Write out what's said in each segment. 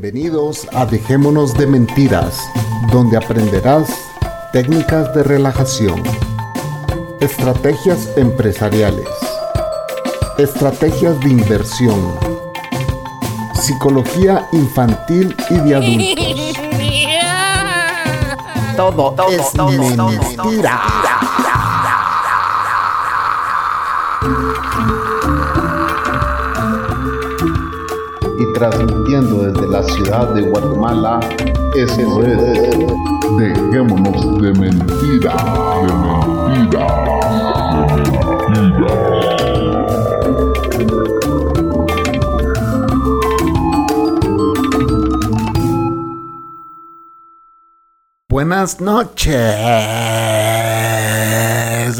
Bienvenidos a Dejémonos de Mentiras, donde aprenderás técnicas de relajación, estrategias empresariales, estrategias de inversión, psicología infantil y de adultos. Todo, es mentira. y transmitiendo desde la ciudad de Guatemala, eso es Dejémonos de mentira, de mentira, de mentira. Buenas noches.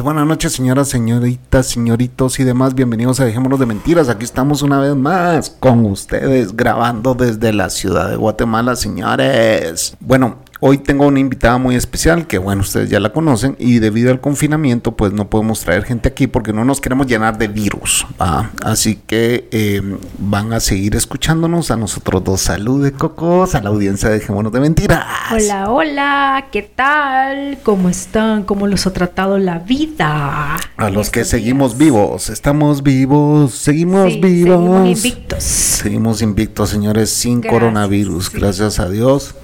Buenas noches, señoras, señoritas, señoritos y demás. Bienvenidos a Dejémonos de Mentiras. Aquí estamos una vez más con ustedes grabando desde la ciudad de Guatemala, señores. Bueno, Hoy tengo una invitada muy especial que bueno, ustedes ya la conocen y debido al confinamiento pues no podemos traer gente aquí porque no nos queremos llenar de virus. ¿va? Así que eh, van a seguir escuchándonos a nosotros dos. Salud cocos a la audiencia de Dejémonos de Mentiras. Hola, hola, ¿qué tal? ¿Cómo están? ¿Cómo los ha tratado la vida? A los que seguimos vivos, estamos vivos, seguimos Sí, vivos. seguimos invictos. Seguimos invictos, señores, sin Gracias, coronavirus, sí. gracias a Dios.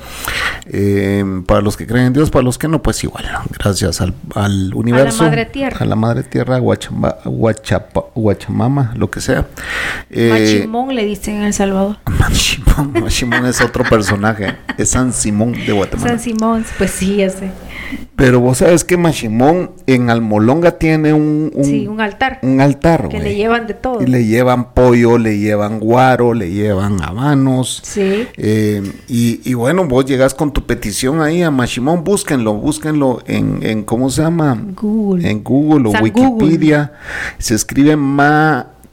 Eh, para los que creen en Dios, para los que no, pues igual. Gracias al, al universo. Madre Tierra. A la madre tierra, Guachamba, Guachapa- Guachamama, lo que sea. Eh, Machimón le dicen en El Salvador. Machimón, Machimón es otro personaje. Es San Simón de Guatemala. San Simón, pues sí, ya sé. Pero vos sabes que Machimón en Almolonga tiene un, un, sí, un altar. un altar, que le llevan de todo. Y le llevan pollo, le llevan guaro, le llevan habanos. Sí. Eh, y, y bueno, vos llegas con tu petición ahí a Machimón, búsquenlo, búsquenlo en, en ¿cómo se llama? Google. En Google o San Wikipedia. Se escribe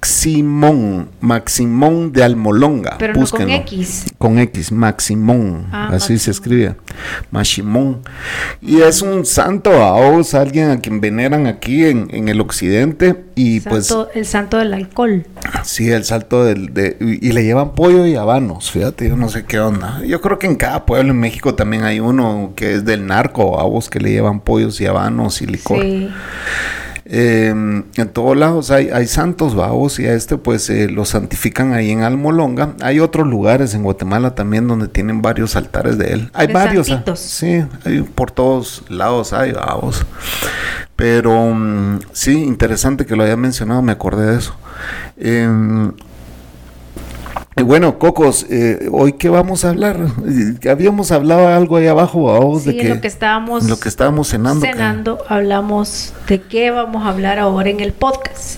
Maximón, Maximón de Almolonga. Pero no con. X. Con X, Maximón, Ah, así se escribe, Maximón. Y es un santo a vos, alguien a quien veneran aquí en, en el occidente. Y pues Santo- el santo del alcohol. Sí, el salto del... De, y y le llevan pollo y habanos, fíjate, yo no sé qué onda. Yo creo que en cada pueblo en México también hay uno que es del narco, a vos que le llevan pollos y habanos y licor. Sí. Eh, en todos lados hay, hay santos, vamos, y a este pues eh, lo santifican ahí en Almolonga. Hay otros lugares en Guatemala también donde tienen varios altares de él. Hay De varios. ah, santitos. Sí, hay por todos lados hay, vamos. Pero mm, sí, interesante que lo haya mencionado, me acordé de eso. Em, bueno, Cocos, eh, hoy qué vamos a hablar? Eh, Habíamos hablado algo ahí abajo, vamos, Sí, de que lo que estábamos lo que estábamos cenando. que- cenando, hablamos de qué vamos a hablar ahora en el podcast.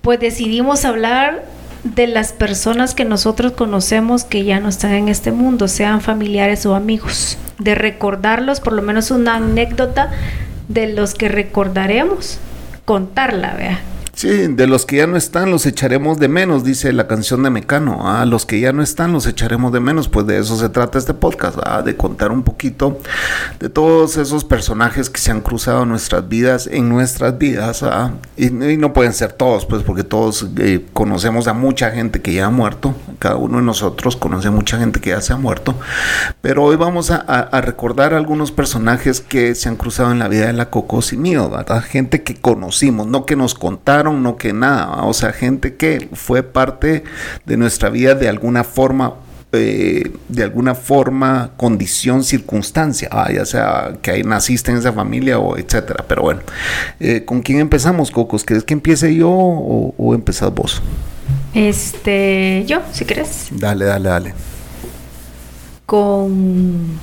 Pues decidimos hablar de las personas que nosotros conocemos que ya no están en este mundo, sean familiares o amigos, de recordarlos, por lo menos una anécdota de los que recordaremos, contarla, vea. Sí, de los que ya no están los echaremos de menos, dice la canción de Mecano. A los que ya no están los echaremos de menos, pues de eso se trata este podcast, ¿ah? de contar un poquito de todos esos personajes que se han cruzado en nuestras vidas, en nuestras vidas, ¿ah? y, no pueden ser todos, pues porque todos eh, conocemos a mucha gente que ya ha muerto, cada uno de nosotros conoce mucha gente que ya se ha muerto, pero hoy vamos a, a- a recordar algunos personajes que se han cruzado en la vida de la Cocos y mío, ¿verdad? Gente que conocimos, no que nos contaron, no que nada, o sea, gente que fue parte de nuestra vida de alguna forma. eh, de alguna forma, condición, circunstancia, ¿va? ya sea que ahí naciste en esa familia o etcétera. Pero bueno, eh, ¿con quién empezamos, Cocos? ¿Quieres que empiece yo o, o empezás vos? Este, yo, si querés. Dale, dale, dale. con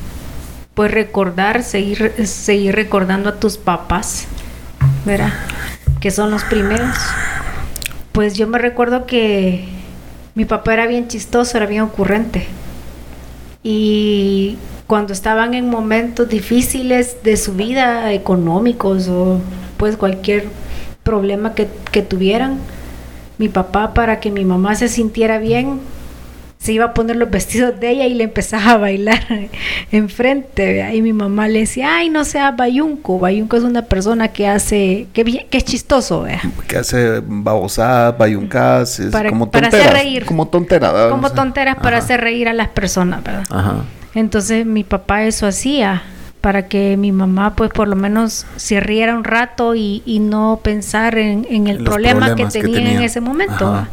pues recordar, seguir, seguir recordando a tus papás, ¿verdad? Que son los primeros. Pues yo me recuerdo que mi papá era bien chistoso, era bien ocurrente. Y cuando estaban en momentos difíciles de su vida, económicos o pues cualquier problema que, que tuvieran, mi papá para que mi mamá se sintiera bien, se iba a poner los vestidos de ella y le empezaba a bailar enfrente. Y mi mamá le decía, ay, no sea bayunco. Bayunco es una persona que hace, que, que es chistoso. ¿vea? Que hace babosadas, bayuncas, para, como para hacer reír. Como tonteras. Como tonteras para hacer reír a las personas, ¿verdad? Ajá. Entonces mi papá eso hacía para que mi mamá pues por lo menos se riera un rato y, y no pensar en, en el problema que tenía, que tenía, en ese momento. Ajá.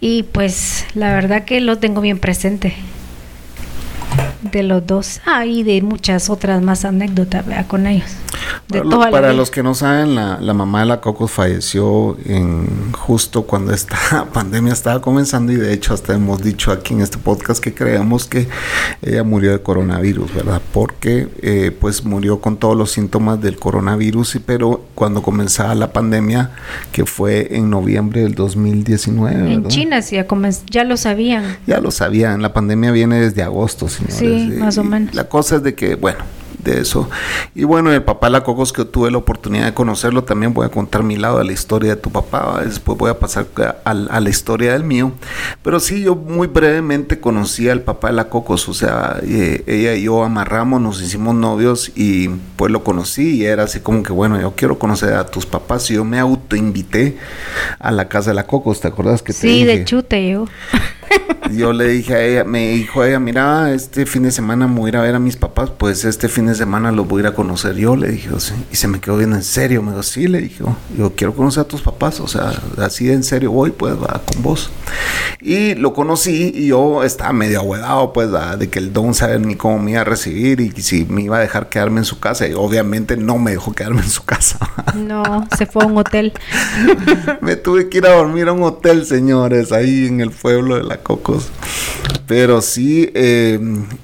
Y pues la verdad que lo tengo bien presente. De los dos. Ah, y de muchas otras más anécdotas ¿verdad? con ellos. De para, lo, para los que no saben, la, la, mamá de la Cocos falleció en justo cuando esta pandemia estaba comenzando y de hecho hasta hemos dicho aquí en este podcast que creemos que ella murió de coronavirus, ¿verdad? Porque eh, pues murió con todos los síntomas del coronavirus, pero cuando comenzaba la pandemia, que fue en noviembre del 2019. En ¿verdad? China sí, ya, ya lo sabían. Ya lo sabían, la pandemia viene desde agosto, señores. Sí, más o menos. La cosa es de que, bueno, de eso. Y bueno, el papá La Cocos que tuve la oportunidad de conocerlo, también voy a contar mi lado de la historia de tu papá, después voy a pasar a, a, la historia del mío. Pero sí, yo muy brevemente conocí al papá de La Cocos, o sea, eh, ella y yo amarramos, nos hicimos novios y pues lo conocí y era así como que, bueno, yo quiero conocer a tus papás y yo me autoinvité a la casa de La Cocos, ¿te acuerdas que te Sí, de chute yo. yo le dije a ella, me dijo a ella, mira, este fin de semana me voy a ir a ver a mis papás, pues este fin de semana los voy a ir a conocer yo, le dije, sí. y se me quedó bien en serio, me dijo, sí, le dije, yo quiero conocer a tus papás, o sea, así de en serio voy, pues va con vos. Y lo conocí y yo estaba medio ahuedado, pues, ¿va? de que el don sabe ni cómo me iba a recibir y si me iba a dejar quedarme en su casa, y obviamente no me dejó quedarme en su casa. No, se fue a un hotel. me tuve que ir a dormir a un hotel, señores, ahí en el pueblo de la Cocos. Pero sí, eh,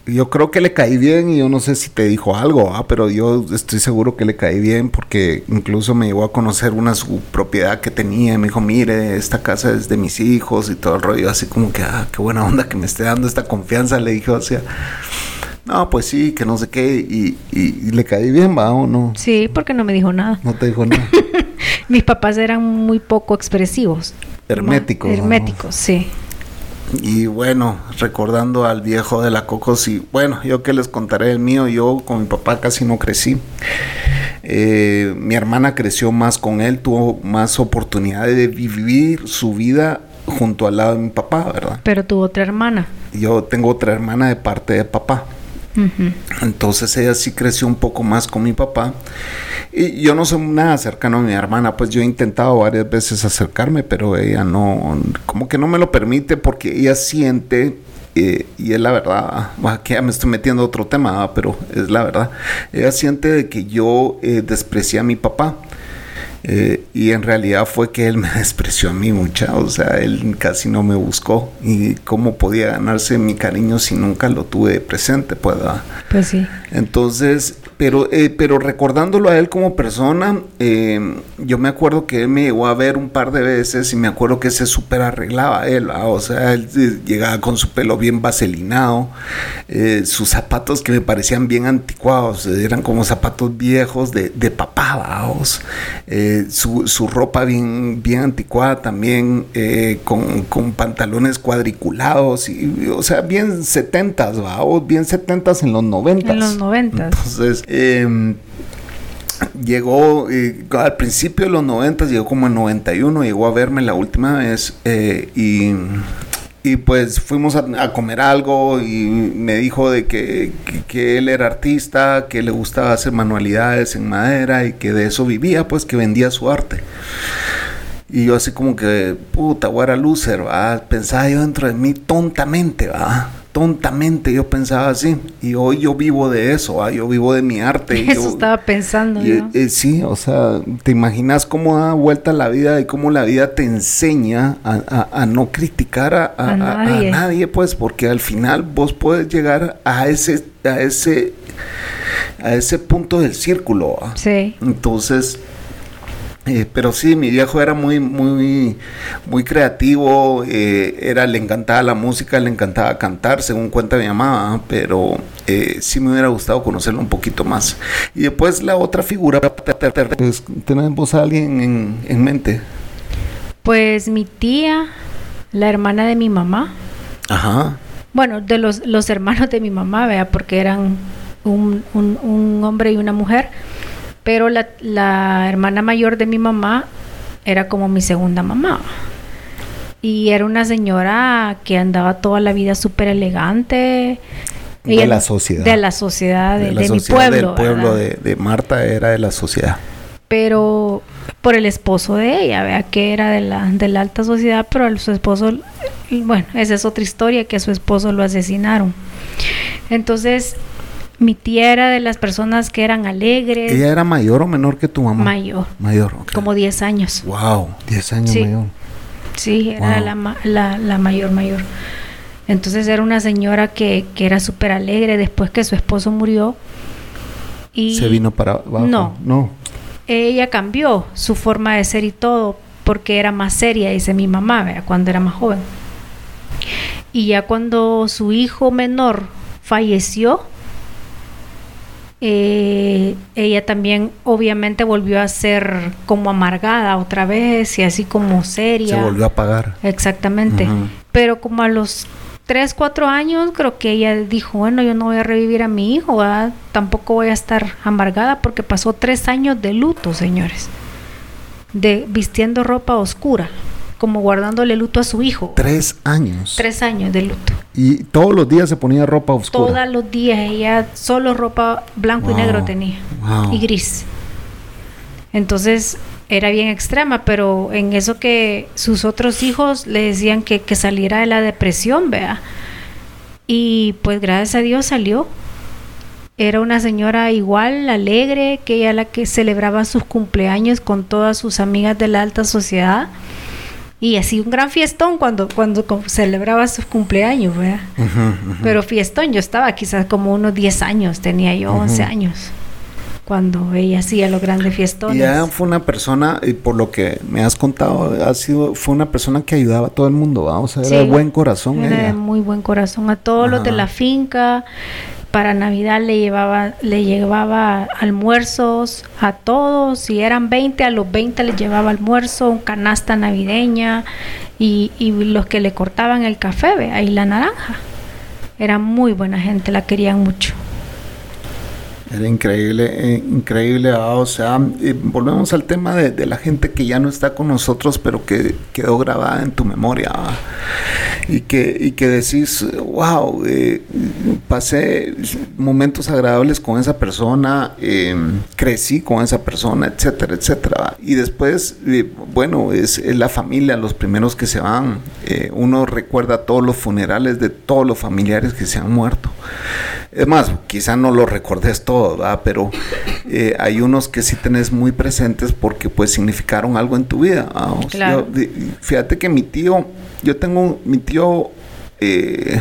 yo creo que le caí bien y yo no sé si te dijo algo, ¿ah? pero yo estoy seguro que le caí bien porque incluso me llevó a conocer una su propiedad que tenía y me dijo, mire, esta casa es de mis hijos y todo el rollo, así como que, ah, qué buena onda que me esté dando esta confianza, le dije, o sea... No, pues sí, que no sé qué, y, y, y le caí bien, ¿va o no? Sí, porque no me dijo nada. No te dijo nada. Mis papás eran muy poco expresivos. Herméticos. Herméticos, sí. Y bueno, recordando al viejo de la Cocos, y bueno, yo que les contaré el mío, yo con mi papá casi no crecí. Eh, mi hermana creció más con él, tuvo más oportunidad de vivir su vida junto al lado de mi papá, ¿verdad? Pero tuvo otra hermana. Yo tengo otra hermana de parte de papá. Entonces ella sí creció un poco más con mi papá. Y yo no soy nada cercano a mi hermana, pues yo he intentado varias veces acercarme, pero ella no, como que no me lo permite porque ella siente, eh, y es la verdad, bueno, que ya me estoy metiendo a otro tema, pero es la verdad, ella siente de que yo eh, desprecié a mi papá. Eh, y en realidad fue que él me despreció a mí mucha, o sea, él casi no me buscó y cómo podía ganarse mi cariño si nunca lo tuve presente, pues. ¿verdad? Pues sí. Entonces, pero, eh, pero recordándolo a él como persona, eh, yo me acuerdo que él me llegó a ver un par de veces y me acuerdo que se súper arreglaba él, ¿va? o sea, él llegaba con su pelo bien vaselinado, eh, sus zapatos que me parecían bien anticuados, eran como zapatos viejos de, de papá. Su, su, ropa bien, bien anticuada también, con, con, pantalones cuadriculados, y, o sea, bien setentas, ¿vaos? bien setentas en los noventas. En los noventas. Entonces, eh, llegó eh, al principio de los 90, llegó como en 91, llegó a verme la última vez eh, y, y, pues fuimos a, comer algo y me dijo de que, que, él era artista, que le gustaba hacer manualidades en madera y que de eso vivía, pues que vendía su arte. Y yo así como que, puta, era loser, ¿va? Pensaba yo dentro de mí tontamente, ¿va? Tontamente yo pensaba así y hoy yo vivo de eso, ¿eh? yo vivo de mi arte. Eso yo, estaba pensando. Y, yo. Eh, sí, o sea, te imaginas cómo da vuelta la vida y cómo la vida te enseña a, a, a no criticar a, a nadie. nadie. pues, porque al final vos puedes llegar a ese, a ese, a ese punto del círculo. ¿eh? Sí. Entonces eh, pero sí, mi viejo era muy, muy, muy creativo, eh, era, le encantaba la música, le encantaba cantar, según cuenta mi mamá, pero eh, sí me hubiera gustado conocerlo un poquito más. Y después la otra figura, pues, ¿tenemos a alguien en, en mente? Pues mi tía, la hermana de mi mamá. Ajá. Bueno, de los, los hermanos de mi mamá, vea, porque eran un, un, un hombre y una mujer. Pero la, la hermana mayor de mi mamá era como mi segunda mamá. Y era una señora que andaba toda la vida súper elegante. De Ella- la sociedad. De la sociedad, de, la de mi sociedad pueblo. del pueblo de, de Marta era de la sociedad. Pero por el esposo de ella, vea que era de la, de la alta sociedad, pero su esposo, bueno, esa es otra historia, que a su esposo lo asesinaron. Entonces, mi tía era de las personas que eran alegres, ¿Ella era mayor o menor que tu mamá? mayor, Mayor, ok. como 10 años. Wow, 10 años Sí. mayor. Sí, era Wow. la, la, la mayor, mayor. Entonces era una señora que, que era súper alegre después que su esposo murió. Y ¿Se vino para abajo? No. No. ella cambió su forma de ser y todo porque era más seria, dice mi mamá, ¿verdad? cuando era más joven. Y ya cuando su hijo menor falleció, eh, ella también obviamente volvió a ser como amargada otra vez y así como seria. Se volvió a pagar. Exactamente. Pero como a los 3, 4 años, creo que ella dijo, bueno, yo no voy a revivir a mi hijo, ¿verdad? tampoco voy a estar amargada porque pasó tres años de luto, señores. De vistiendo ropa oscura, como guardándole luto a su hijo. Tres años. Tres años de luto. Y todos los días se ponía ropa oscura. Todos los días ella solo ropa blanco Wow. y negro tenía. Wow. Y gris. Entonces era bien extrema, pero en eso que sus otros hijos le decían que, que saliera de la depresión, vea. Y pues gracias a Dios salió. Era una señora igual, alegre, que ella la que celebraba sus cumpleaños con todas sus amigas de la alta sociedad. Y así un gran fiestón cuando, cuando celebraba sus cumpleaños, ¿verdad? Pero fiestón, yo estaba quizás como unos 10 años, tenía yo 11 Ujú. años, cuando ella hacía los grandes fiestones. Y ella fue una persona, y por lo que me has contado, ha sido, fue una persona que ayudaba a todo el mundo, ¿va? o sea, era de buen corazón Era de muy buen corazón. A todos los de la finca, para Navidad le llevaba, le llevaba almuerzos a todos. Si eran 20, a los 20 les llevaba almuerzo, un canasta navideña y, y los que le cortaban el café, ve, ahí la naranja. Era muy buena gente, la querían mucho. Era increíble, eh, increíble, o sea, eh, volvemos al tema de, la gente que ya no está con nosotros, pero que quedó grabada en tu memoria, y que, y que decís, wow, eh, pasé momentos agradables con esa persona, eh, crecí con esa persona, etcétera, etcétera, y después, bueno, es, la familia, los primeros que se van, uno recuerda todos los funerales de todos los familiares que se han muerto. Es más, quizá no lo recordes todo, ¿verdad? pero eh, hay unos que sí tenés muy presentes porque pues significaron algo en tu vida. de- fíjate que mi tío, yo tengo mi tío, eh,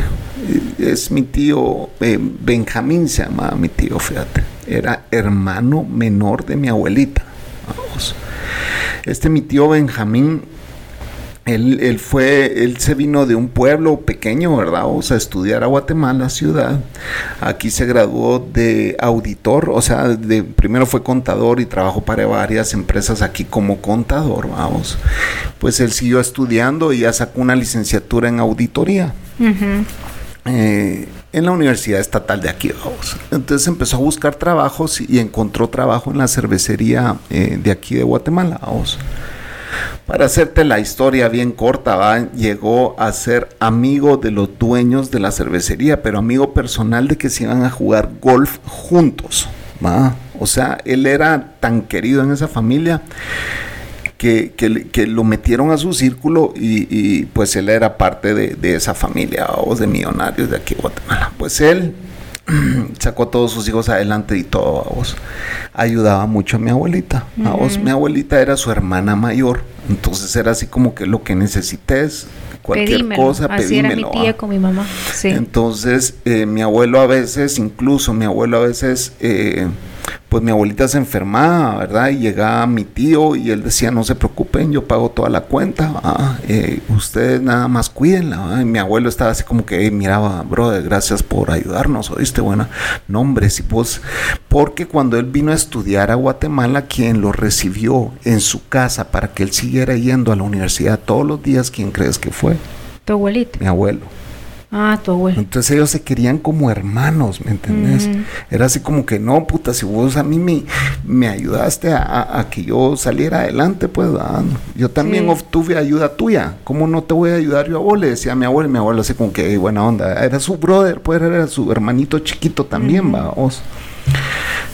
es mi tío eh, Benjamín, se llama mi tío, fíjate. Era hermano menor de mi abuelita. vamos. Este mi tío Benjamín él, él fue, él se vino de un pueblo pequeño, ¿verdad? O sea, a estudiar a Guatemala, ciudad. Aquí se graduó de auditor, o sea, de, primero fue contador y trabajó para varias empresas aquí como contador, vamos. Pues él siguió estudiando y ya sacó una licenciatura en auditoría. Eh, en la Universidad Estatal de aquí, vamos. Entonces empezó a buscar trabajos y, y encontró trabajo en la cervecería eh, de aquí de Guatemala, vamos. Para hacerte la historia bien corta, ¿va? llegó a ser amigo de los dueños de la cervecería, pero amigo personal de que se iban a jugar golf juntos. ¿va? O sea, él era tan querido en esa familia que, que lo metieron a su círculo y, y, pues él era parte de, de esa familia o de millonarios de aquí Guatemala. Pues él sacó a todos sus hijos adelante y todo, vos. Ayudaba mucho a mi abuelita. vos. Ujú. Mi abuelita era su hermana mayor, entonces era así como que lo que necesites, cualquier Pedímelo. cosa, Así era mi tía ¿va? con mi mamá. Sí. Entonces, eh, mi abuelo a veces, incluso mi abuelo a veces, eh, pues mi abuelita se enfermaba, ¿verdad? Y llegaba mi tío y él decía, no se preocupen, yo pago toda la cuenta, ¿va? Eh, ustedes nada más cuídenla. ¿va? Y mi abuelo estaba así como que, "Ey, miraba, brother, gracias por ayudarnos, ¿oíste? Buena, no hombre, si vos, porque cuando él vino a estudiar a Guatemala, quien lo recibió en su casa para que él siguiera yendo a la universidad todos los días, ¿quién crees que fue? Tu abuelita. Mi abuelo. Ah, tu abuelo. Entonces ellos se querían como hermanos, ¿me entendés? Era así como que no, puta, si vos a mí me, me ayudaste a, a- a que yo saliera adelante, pues ah, yo también Sí. obtuve ayuda tuya. ¿Cómo no te voy a ayudar yo a vos? Le decía a mi abuelo y mi abuelo así como que "Ey, buena onda. Era su brother, pues era su hermanito chiquito también, Ujú. va, vos.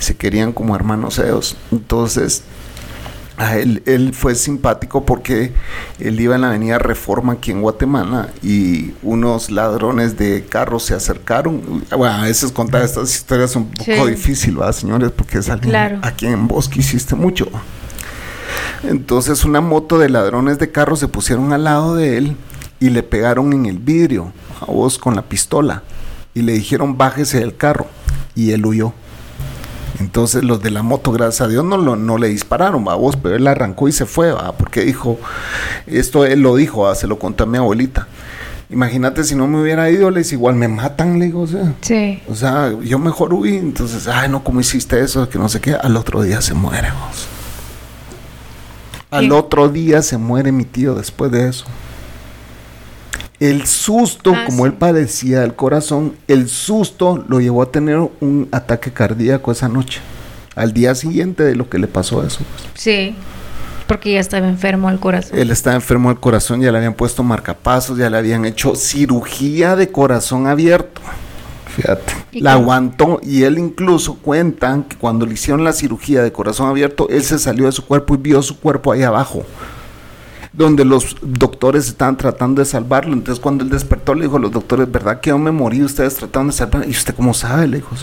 Se querían como hermanos ellos. Entonces, a él, él fue simpático porque él iba en la avenida Reforma aquí en Guatemala y unos ladrones de carros se acercaron. Bueno, a veces contar estas historias es un poco Sí. difícil, ¿verdad, señores? Porque es alguien Claro. aquí en Bosque hiciste mucho. Entonces una moto de ladrones de carros se pusieron al lado de él y le pegaron en el vidrio a vos con la pistola y le dijeron bájese del carro y él huyó. Entonces los de la moto, gracias a Dios, no, lo- no le dispararon, a vos, pero él arrancó y se fue, ¿va? porque dijo, esto él lo dijo, ¿va? se lo contó a mi abuelita. Imagínate si no me hubiera ido, les igual me matan, le digo, o sea. Sí. O sea, yo mejor huí, entonces, ay, no, ¿cómo hiciste eso? Que no sé qué, al otro día se muere, vos. Al otro día se muere mi tío después de eso. El susto, Ah, como sí. él padecía del corazón, el susto lo llevó a tener un ataque cardíaco esa noche. Al día siguiente de lo que le pasó eso. pues. Sí. Porque ya estaba enfermo al corazón. Él estaba enfermo del corazón, ya le habían puesto marcapasos, ya le habían hecho cirugía de corazón abierto. Fíjate. ¿Y La aguantó y él incluso cuentan que cuando le hicieron la cirugía de corazón abierto, él se salió de su cuerpo y vio su cuerpo ahí abajo. Donde los doctores estaban tratando de salvarlo. Entonces cuando él despertó le dijo a los doctores, ¿verdad que yo me morí? Ustedes trataron de salvarlo. ¿Y usted cómo sabe? Le dijo.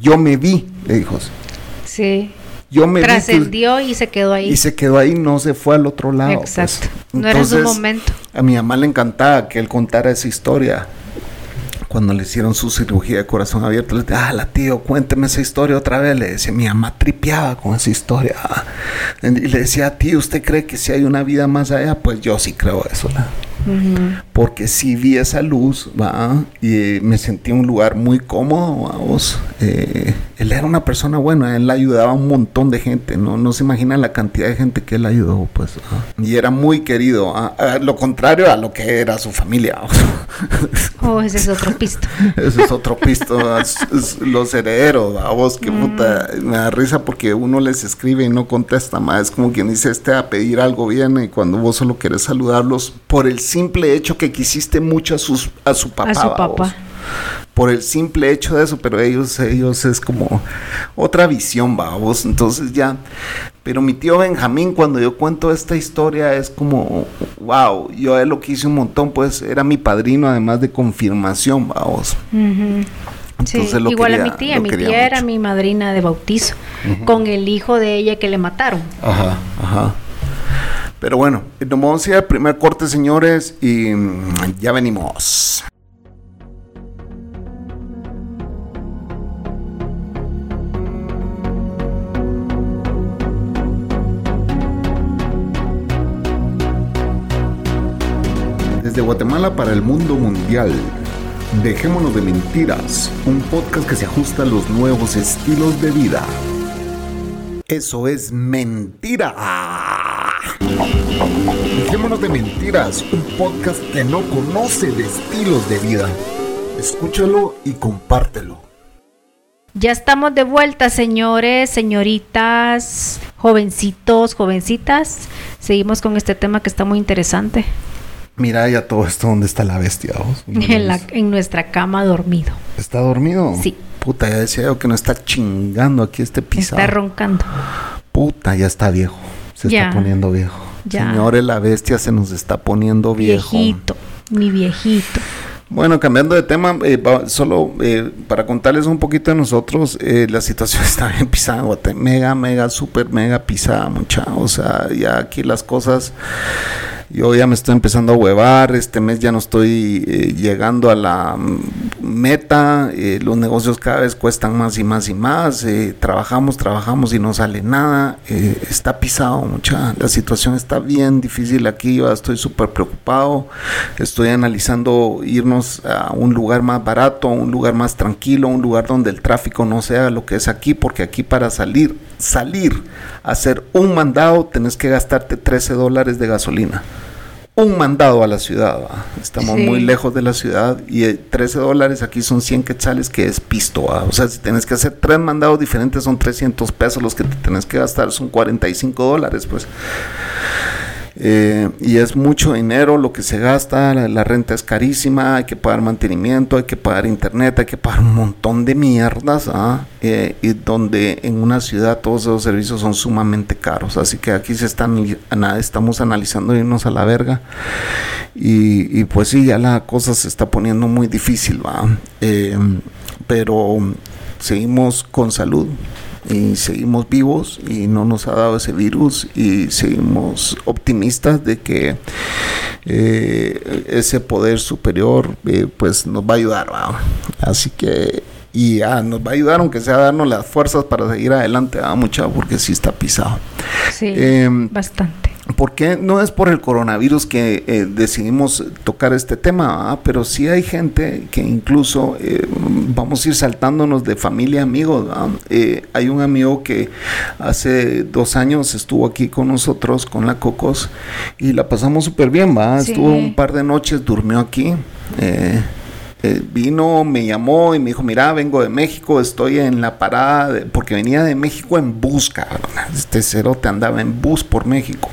Yo me vi, le dijo. "Sí". Yo me Trascendió y se quedó ahí. y se quedó ahí, no se fue al otro lado. pues. Exacto. No era su momento. A mi mamá le encantaba que él contara esa historia. Cuando le hicieron su cirugía de corazón abierto, le decía, ah, la tío, cuénteme esa historia otra vez. Le decía, mi mamá tripeaba con esa historia. Y le decía, tío, ¿usted cree que si hay una vida más allá? Pues yo sí creo eso. ¿la? Porque sí vi esa luz, ¿va? y me sentí en un lugar muy cómodo, vamos. Eh, él era una persona buena, él ayudaba a un montón de gente, no, no se imagina la cantidad de gente que él ayudó, pues, ¿va? y era muy querido, ¿ah? Ah, lo contrario a lo que era su familia. Oh, ese es otro pisto. Ese es otro pisto, los herederos, a vos que puta, me da risa porque uno les escribe y no contesta más, es como quien dice este a pedir algo viene y cuando vos solo querés saludarlos por el simple hecho que quisiste mucho a sus a su papá, a su papá. por el simple hecho de eso, pero ellos ellos es como otra visión, va, vos, entonces ya pero mi tío Benjamín, cuando yo cuento esta historia, es como, wow, yo a él lo que hice un montón, pues era mi padrino, además de confirmación, vamos. Sí, Entonces lo igual a mi tía, mi tía era mi madrina de bautizo, con el hijo de ella que le mataron. Ajá, ajá. Pero bueno, nos vamos a ir al primer corte, señores, y mm, ya venimos. Desde Guatemala para el mundo mundial. Dejémonos de mentiras, un podcast que se ajusta a los nuevos estilos de vida. Eso es mentira. Dejémonos de mentiras, un podcast que no conoce de estilos de vida. Escúchalo y compártelo. Ya estamos de vuelta, señores, señoritas, jovencitos, jovencitas. Seguimos con este tema que está muy interesante. Mira ya todo esto, ¿dónde está la bestia? vos? En, la- en nuestra cama dormido. ¿Está dormido? Sí. Puta, ya decía yo que no está chingando aquí este pisado. Está roncando. Puta, ya está viejo. Se Ya. está poniendo viejo. Ya. Señores, la bestia se nos está poniendo viejo. Viejito, mi viejito. Bueno, cambiando de tema, eh, va- solo eh, para contarles un poquito de nosotros, eh, la situación está bien pisada, mega, mega, super, mega pisada, mucha. O sea, ya aquí las cosas, yo ya me estoy empezando a huevar, este mes ya no estoy eh, llegando a la mm, meta, eh, los negocios cada vez cuestan más y más y más, eh, trabajamos, trabajamos y no sale nada, eh, está pisado, mucha. La situación está bien difícil aquí, yo estoy súper preocupado, estoy analizando irnos a un lugar más barato, un lugar más tranquilo, un lugar donde el tráfico no sea lo que es aquí, porque aquí para salir, salir, a hacer un mandado, tenés que gastarte 13 dólares de gasolina. un mandado a la ciudad. Estamos muy lejos de la ciudad y 13 eh, dólares aquí son 100 quetzales que es pisto. O sea, si tienes que hacer tres mandados diferentes son 300 pesos los que te tienes que gastar, son 45 dólares pues. Eh, y es mucho dinero lo que se gasta, la, renta es carísima, hay que pagar mantenimiento, hay que pagar internet, hay que pagar un montón de mierdas, ¿ah? eh, y donde en una ciudad todos esos servicios son sumamente caros, así que aquí se están, estamos analizando irnos a la verga, y, pues sí, ya la cosa se está poniendo muy difícil, ¿va? Eh, pero seguimos con salud, y seguimos vivos y no nos ha dado ese virus y seguimos optimistas de que eh, ese poder superior eh, pues nos va a ayudar así que y nos va a ayudar aunque sea darnos las fuerzas para seguir adelante a mucha porque sí está pisado. Sí em, bastante porque no es por el coronavirus que eh, decidimos tocar este tema, pero sí hay gente que incluso eh, vamos a ir saltándonos de familia, amigos. Eh, hay un amigo que hace dos años estuvo aquí con nosotros, con la Cocos, y la pasamos súper bien, ¿va? Estuvo un par de noches, durmió aquí. Eh, vino, me llamó y me dijo, mira, vengo de México, estoy en la parada, porque venía de México en bus, cabrón. Este cerote andaba en bus por México.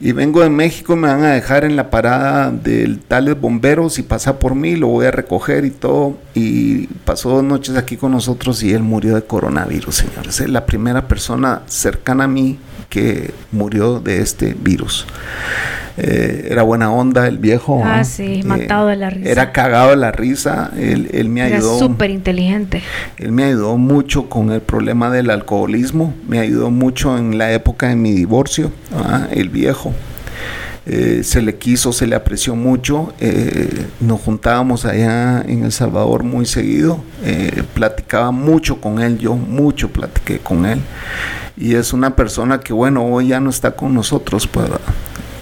Y vengo de México, me van a dejar en la parada del tales bomberos y pasa por mí, lo voy a recoger y todo. Y pasó dos noches aquí con nosotros y él murió de coronavirus, señores. Es la primera persona cercana a mí que murió de este virus. Eh, era buena onda el viejo. Ah, sí, matado de la risa. Era cagado de la risa. Él, me ayudó. Era súper inteligente. Él me ayudó mucho con el problema del alcoholismo. Me ayudó mucho en la época de mi divorcio. Ah, el viejo. Eh, se le quiso, se le apreció mucho. Eh, nos juntábamos allá en El Salvador muy seguido. platicaba mucho con él, yo mucho platiqué con él y es una persona que, bueno, hoy ya no está con nosotros, pues,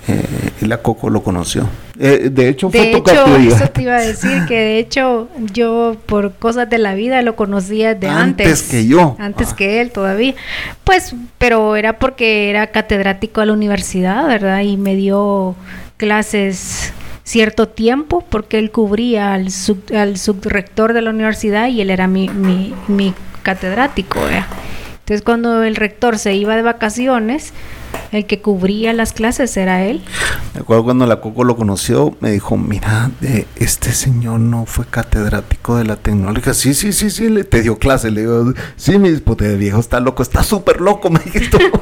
eh, la Coco lo conoció. Eh, de hecho, fue hecho, eso te iba a decir, que de hecho yo por cosas de la vida lo conocía de antes. Antes que yo. Antes ah. que él todavía. Pues, pero era porque era catedrático a la universidad, ¿verdad? Y me dio clases cierto tiempo porque él cubría al, al subrector de la universidad y él era mi, mi, mi catedrático. ¿verdad? Entonces cuando el rector se iba de vacaciones, el que cubría las clases era él. Me acuerdo cuando la Coco lo conoció, me dijo, mira, este señor no fue catedrático de la tecnología. Sí, sí, sí, sí, le, te dio clase. Le digo, sí, mi de viejo está loco, está súper loco, me dijiste.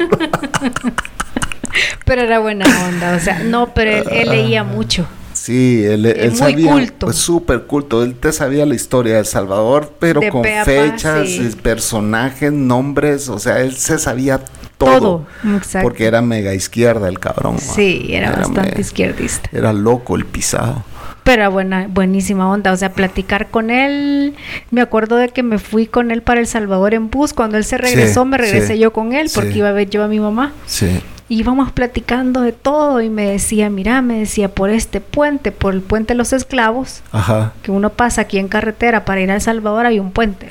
pero era buena onda, o sea, no, pero él leía mucho. Sí, él, él sabía, culto. Pues súper culto. Él te sabía la historia de El Salvador, pero con fechas, personajes, nombres, o sea, él se sabía todo. Todo, Porque era mega izquierda el cabrón. Sí, era, bastante izquierdista. Era loco el pisado. Pero buena, buenísima onda, o sea, platicar con él. Me acuerdo de que me fui con él para El Salvador en bus. Cuando él se regresó, me regresé yo con él porque iba a ver yo a mi mamá. Sí y íbamos platicando de todo y me decía, mira, me decía, por este puente, por el puente de los esclavos, que uno pasa aquí en carretera para ir a El Salvador, hay un puente.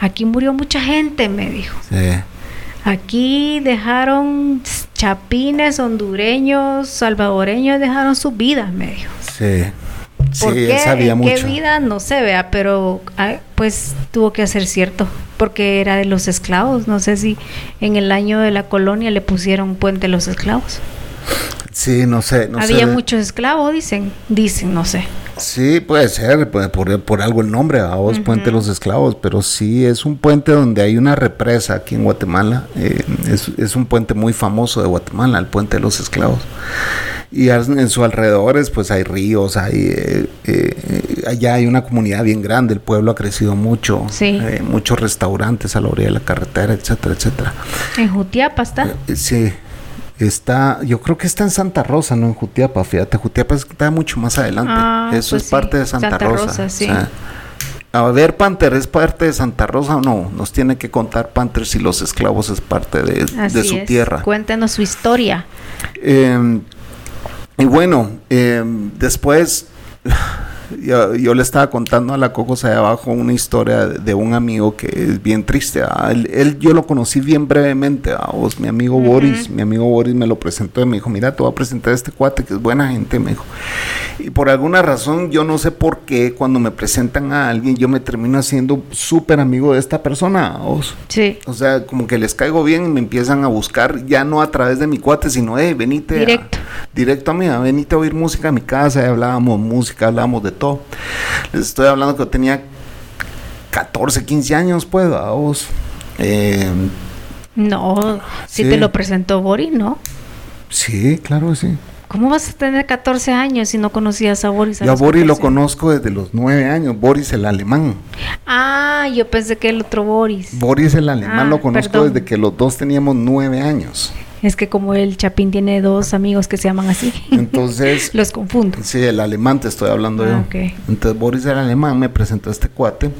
Aquí murió mucha gente, me dijo. Aquí dejaron chapines, hondureños, salvadoreños, dejaron sus vidas, me dijo. Sí. ¿Por qué? ¿En qué vida? No se vea, pero ah, pues tuvo que hacer cierto, porque era de los esclavos. No sé si en el año de la colonia le pusieron puente a los esclavos. Sí, no sé. No Había muchos esclavos, dicen, dicen, no sé. Sí, puede ser, por, por algo el nombre, a vos, Puente de los Esclavos, pero sí es un puente donde hay una represa aquí en Guatemala. Eh, es, es, un puente muy famoso de Guatemala, el Puente de los Esclavos y en sus alrededores pues hay ríos, hay eh, eh, allá hay una comunidad bien grande, el pueblo ha crecido mucho, eh, muchos restaurantes a la orilla de la carretera, etcétera, etcétera. En Jutiapa está. sí. Está, yo creo que está en Santa Rosa, no en Jutiapa, fíjate, Jutiapa está mucho más adelante. Ah, Eso pues es parte de Santa, Rosa. sí. a ver, Panther es parte de Santa Rosa o no? Nos tiene que contar Panther si los esclavos es parte de, de su tierra. Cuéntenos su historia. Eh, y bueno, em, después yo, yo, le estaba contando a la Cocos allá abajo una historia de, un amigo que es bien triste. Él, yo lo conocí bien brevemente. a vos, mi amigo Boris, mi amigo Boris me lo presentó y me dijo, mira, te voy a presentar a este cuate que es buena gente, me dijo. Y por alguna razón, yo no sé por qué, cuando me presentan a alguien, yo me termino haciendo súper amigo de esta persona. Vos. Sí. O sea, como que les caigo bien y me empiezan a buscar, ya no a través de mi cuate, sino, hey, venite. Directo. directo a mí, venite a oír música a mi casa, y hablábamos música, hablábamos de todo. Les estoy hablando que yo tenía 14, 15 años, pues, a vos. Eh, no, si te lo presentó Boris, ¿no? Sí, claro que sí. ¿Cómo vas a tener 14 años si no conocías a Boris? yo a Boris lo conozco desde los 9 años, Boris el alemán. Ah, yo pensé que el otro Boris. Boris el alemán lo ah, conozco desde que los dos teníamos 9 años. Es que como el Chapín tiene dos amigos que se llaman así. Entonces. Los confundo. Sí, el alemán te estoy hablando ah, yo. Entonces Boris el alemán me presentó a este cuate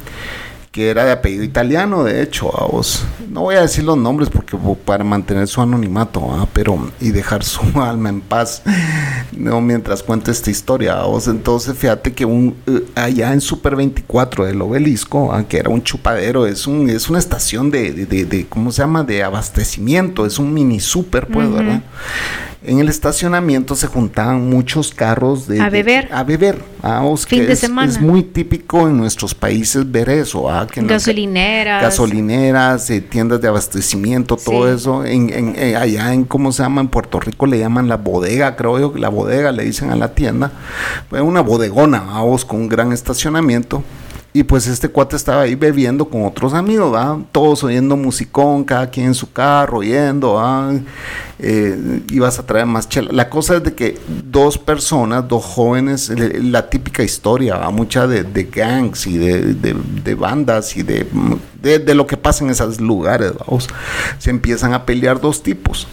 que era de apellido italiano, de hecho, a vos. No voy a decir los nombres porque para mantener su anonimato, pero y dejar su alma en paz, no mientras cuente esta historia, a vos. Entonces, fíjate que un eh, allá en Super 24 del obelisco, que era un chupadero, es un es una estación de, de, ¿cómo se llama? de abastecimiento, es un mini super, pues, ¿verdad? En el estacionamiento se juntaban muchos carros de a beber. a beber. Ah, fin de semana. Es muy típico en nuestros países ver eso. Ah, gasolineras. gasolineras, eh, tiendas de abastecimiento, todo eso. En, en, eh, allá en, ¿cómo se llama? En Puerto Rico le llaman la bodega, creo yo, la bodega le dicen a la tienda. Una bodegona, vamos, con un gran estacionamiento. Y pues este cuate estaba ahí bebiendo con otros amigos, ¿va? Todos oyendo musicón, cada quien en su carro, oyendo. Eh, ibas a traer más chela. La cosa es de que dos personas, dos jóvenes, la típica historia. Mucha de, gangs y de, bandas y de, lo que pasa en esos lugares. Se empiezan a pelear dos tipos.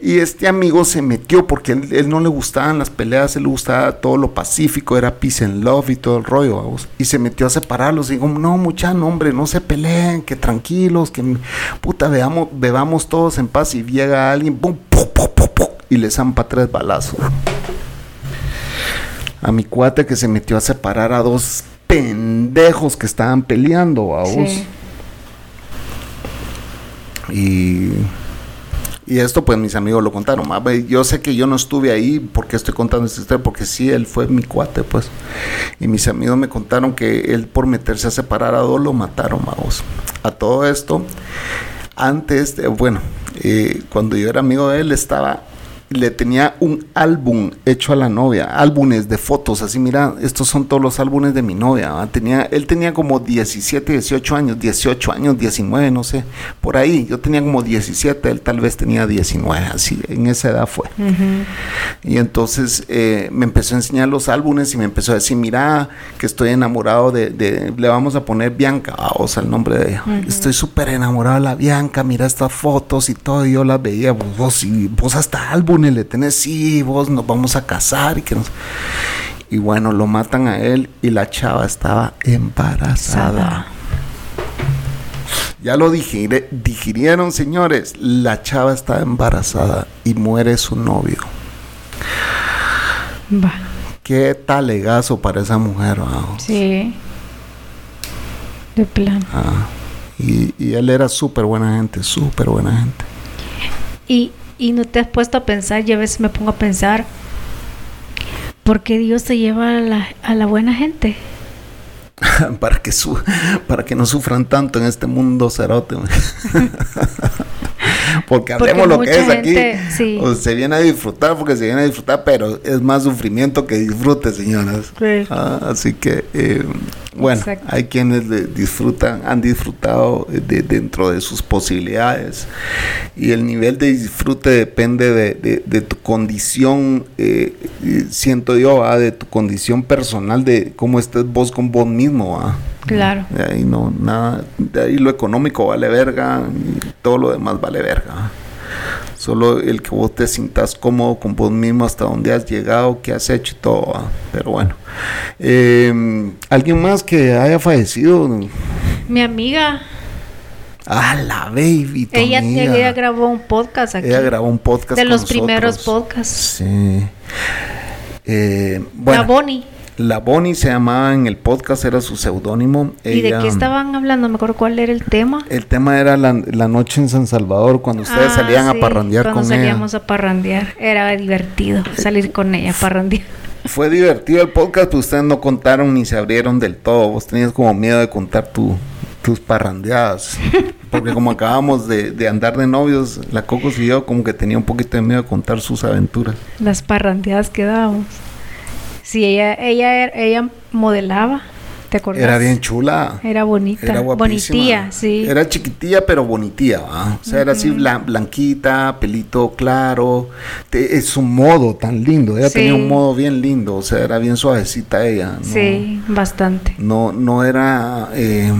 Y este amigo se metió porque él, no le gustaban las peleas, él le gustaba todo lo pacífico, era peace and love y todo el rollo, vamos. Y se metió a separarlos. Y digo, no, mucha hombre, no se peleen, que tranquilos, que puta, veamos, bebamos todos en paz. Y llega alguien, pum, y le zampa tres balazos. A mi cuate que se metió a separar a dos pendejos que estaban peleando, vamos. Y y esto pues mis amigos lo contaron. Yo sé que yo no estuve ahí porque estoy contando esta historia, porque sí, él fue mi cuate pues. Y mis amigos me contaron que él por meterse a separar a dos lo mataron, vamos. A todo esto, antes, de, bueno, eh, cuando yo era amigo de él estaba le tenía un álbum hecho a la novia, álbumes de fotos, así mira, estos son todos los álbumes de mi novia, tenía, él tenía como 17, 18 años, 18 años, 19, no sé, por ahí, yo tenía como 17, él tal vez tenía 19, así, en esa edad fue. Y entonces eh, me empezó a enseñar los álbumes y me empezó a decir, mira, que estoy enamorado de, le vamos a poner Bianca, o sea, el nombre de ella, estoy súper enamorado de la Bianca, mira estas fotos y todo, y yo las veía, vos, vos, y vos hasta álbum le tenés, sí, vos nos vamos a casar y que Y bueno, lo matan a él y la chava estaba embarazada. Ya lo digirieron, señores. La chava está embarazada y muere su novio. Va. Qué talegazo para esa mujer. Sí. De plan. Ah, y, y él era súper buena gente, súper buena gente. Y y no te has puesto a pensar, y a veces me pongo a pensar, ¿por qué Dios te lleva a la, a la buena gente? para que su, para que no sufran tanto en este mundo cerote. porque hablemos lo que es aquí. se viene a disfrutar porque se viene a disfrutar, pero es más sufrimiento que disfrute, señoras. Ah, así que, eh, bueno, hay quienes disfrutan, han disfrutado de, dentro de sus posibilidades. Y el nivel de disfrute depende de, tu condición, eh, siento yo, de tu condición personal, de cómo estés vos con vos mismo. Claro. De ahí no, nada, de ahí lo económico vale verga y todo lo demás vale verga. Solo el que vos te sientas cómodo con vos mismo hasta donde has llegado, qué has hecho y todo. Pero bueno. Eh, ¿Alguien más que haya fallecido? Mi amiga. Ah, la baby. Ella, ella, grabó un podcast aquí. Ella grabó un podcast. De los primeros podcasts. Sí. Eh, bueno. La Bonnie. La Bonnie se llamaba en el podcast, era su seudónimo. ¿Y de qué estaban hablando? Me acuerdo cuál era el tema. El tema era la, la noche en San Salvador, cuando ustedes Ah, salían a parrandear cuando con salíamos ella. a parrandear. Era divertido salir con ella a parrandear. Fue divertido el podcast, pero ustedes no contaron ni se abrieron del todo. Vos tenías como miedo de contar tu, tus parrandeadas. Porque como acabamos de, de andar de novios, la Cocos y yo como que tenía un poquito de miedo de contar sus aventuras. Las parrandeadas que dábamos. Sí, ella, ella, era- ella modelaba. ¿Te acuerdas? Era bien chula. Era bonita. Era guapísima. Bonitía, sí. Era chiquitilla, pero bonitía, ¿va? O sea, era así blan- blanquita, pelito claro. Te- es su modo tan lindo. Ella Sí. tenía un modo bien lindo. O sea, era bien suavecita ella. ¿no? Sí, bastante. No, no era. eh,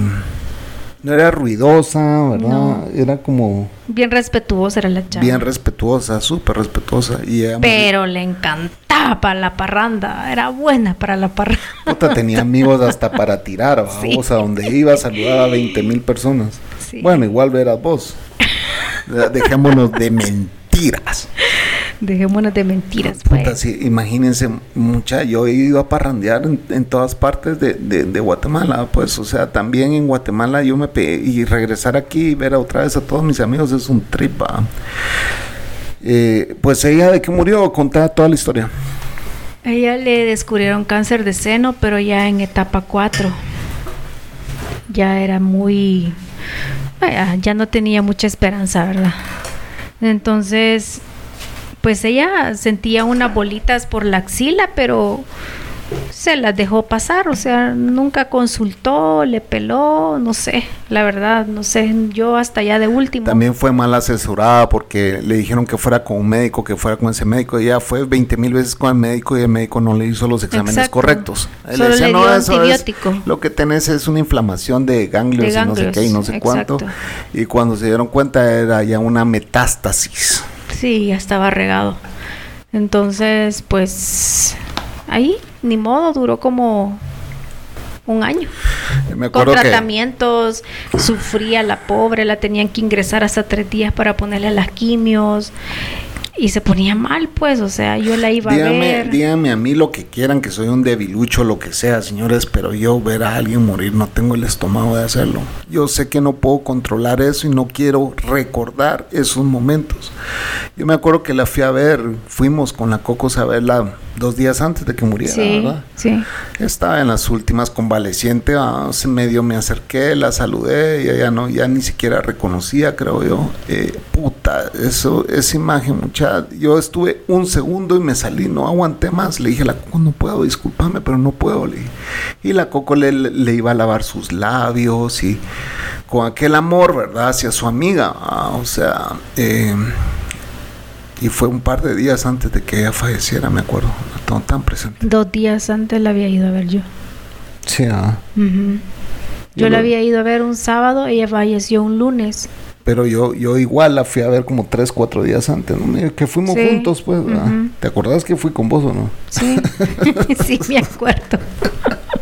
no era ruidosa, ¿verdad? No. Era como Bien respetuosa era la chava. bien respetuosa, súper respetuosa. Y Pero le encantaba para la parranda. Era buena para la parranda. puta, tenía amigos hasta para tirar, ¿va? Sí. O sea, donde iba saludaba a 20 mil personas. Sí. Bueno, igual verás vos. Dejémonos de mentiras. Dejémonos de mentiras. Puta, pues. sí, imagínense, mucha, yo he ido a parrandear en, en todas partes de, de- de Guatemala, pues, o sea, también en Guatemala yo me pe y regresar aquí y ver otra vez a todos mis amigos es un trip, ¿va? Eh, pues ella de que murió, contaba toda la historia. A ella le descubrieron cáncer de seno, pero ya en etapa 4. Ya era muy... vaya, ya no tenía mucha esperanza, ¿verdad? Entonces, pues ella sentía unas bolitas por la axila, pero se las dejó pasar, o sea, nunca consultó, le peló, no sé, la verdad, no sé, yo hasta ya de último. También fue mal asesorada porque le dijeron que fuera con un médico, que fuera con ese médico. Ella fue 20 mil veces con el médico y el médico no le hizo los exámenes Exacto. correctos. Él Solo le dio eso es- antibiótico". lo que tenés es una inflamación de ganglios, De y no sé qué y no sé cuánto. Y cuando se dieron cuenta era ya una metástasis. Sí, ya estaba regado. Entonces, pues ahí, ni modo, duró como un año. Me Con que tratamientos, sufría la pobre, la tenían que ingresar hasta tres días para ponerle las quimios y se ponía mal, pues, o sea, yo la iba a ver. dígame a mí lo que quieran, que soy un debilucho, lo que sea, señores, pero yo ver a alguien morir no tengo el estómago de hacerlo. Yo sé que no puedo controlar eso y no quiero recordar esos momentos. Yo me acuerdo que la fui a ver, fuimos con la Cocos a verla dos días antes de que muriera, Sí, ¿verdad? sí. Estaba en las últimas convaleciente, ah, medio me acerqué, la saludé, y ella no, ya ni siquiera reconocía, creo yo. Eh, puta, eso, esa imagen, yo estuve un segundo y me salí, no aguanté más. Le dije a la Coco, no puedo, discúlpame, pero no puedo. Le dije. Y la Coco le, le iba a lavar sus labios y con aquel amor, ¿verdad?, hacia su amiga. ah, o sea, eh, y fue un par de días antes de que ella falleciera, me acuerdo. La tengo tan presente. Dos días antes la había ido a ver yo. Sí, ah. Yo Yo la lo- había ido a ver un sábado, ella falleció un lunes. Pero yo, yo igual la fui a ver como tres, cuatro días antes, ¿no? Que fuimos Sí. juntos, pues. ¿Te acordás que fui con vos o no? Sí, sí, me acuerdo.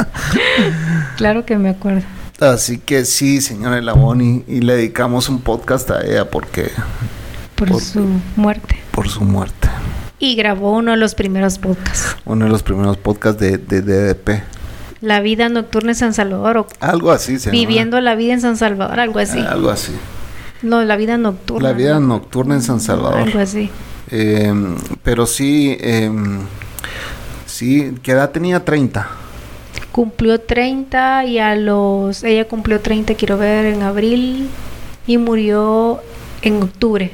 claro que me acuerdo. Así que sí, señora Laboni, y le dedicamos un podcast a ella porque, Por, Por- su muerte. por su muerte. Y grabó uno de los primeros podcasts. Uno de los primeros podcasts de, de DDP. La vida nocturna en San Salvador. O Algo así se llama. viviendo la vida en San Salvador, algo así. Algo así. No, la vida nocturna. La vida ¿no? nocturna en San Salvador. Algo así. Eh, pero sí, eh, sí, ¿qué edad tenía? 30. Cumplió 30 y a los... Ella cumplió 30, quiero ver, en abril. Y murió en octubre.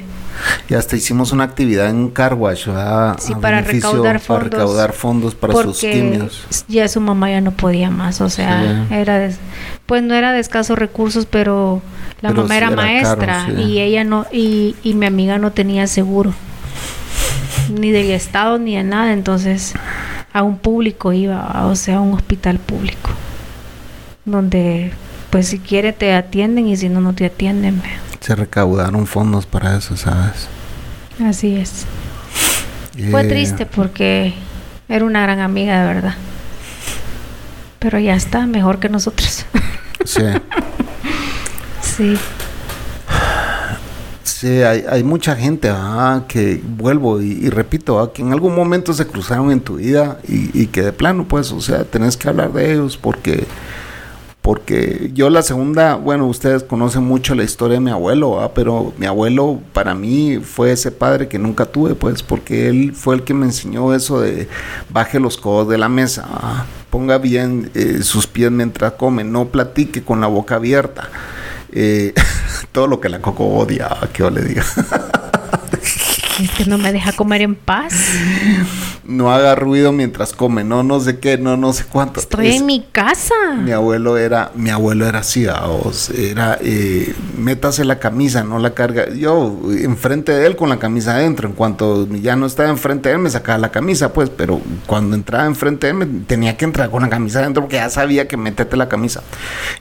Y hasta hicimos una actividad en Carwash, ¿verdad? Sí, A para recaudar Para fondos. recaudar fondos para sus quimios. ya su mamá ya no podía más, o sea, Sí. era de- pues no era de escasos recursos, pero la Pero mamá era, era maestra caro, sí. y ella no y, y mi amiga no tenía seguro ni del estado ni de nada, entonces a un público iba, o sea, a un hospital público donde pues si quiere te atienden y si no no te atienden. ve. Se recaudaron fondos para eso, ¿sabes? Así es. Fue Eh, triste porque era una gran amiga de verdad. Pero ya está, mejor que nosotros. Sí. sí. Sí, hay, hay mucha gente ah, que vuelvo y, repito, ah, que en algún momento se cruzaron en tu vida y, y, que de plano, pues, o sea, tenés que hablar de ellos porque porque yo la segunda, bueno, ustedes conocen mucho la historia de mi abuelo, pero mi abuelo para mí fue ese padre que nunca tuve, pues, porque él fue el que me enseñó eso de baje los codos de la mesa, ponga bien eh, sus pies mientras come, no platique con la boca abierta. Eh, todo lo que la coco odia, que yo le diga. Es que no me deja comer en paz. No haga ruido mientras come, no, no sé qué, no, no sé cuánto. Estoy en mi casa. Mi abuelo era, mi abuelo era así, era, eh, métase la camisa, no la carga. Yo, enfrente de él con la camisa adentro, en cuanto ya no estaba enfrente de él, me sacaba la camisa, pues, pero cuando entraba enfrente de él, me, tenía que entrar con la camisa adentro porque ya sabía que metete la camisa.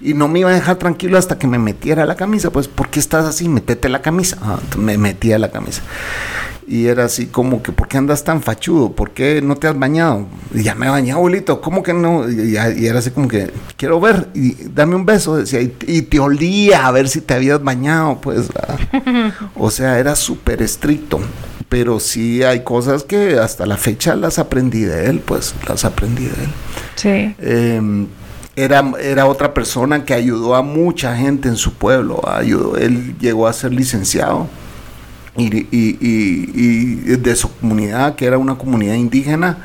Y no me iba a dejar tranquilo hasta que me metiera la camisa, pues, ¿por qué estás así? Metete la camisa. Ah, me metía la camisa y era así como que, ¿por qué andas tan fachudo? ¿Por qué no te has bañado? Y ya me bañé, abuelito, ¿cómo que no? Y, era así como que, quiero ver, y dame un beso, decía, y, te olía a ver si te habías bañado, pues. o sea, era súper estricto, pero sí hay cosas que hasta la fecha las aprendí de él, pues, las aprendí de él. Sí. Em, era, era, otra persona que ayudó a mucha gente en su pueblo. Ayudó, él llegó a ser licenciado y, y, y, de su comunidad, que era una comunidad indígena,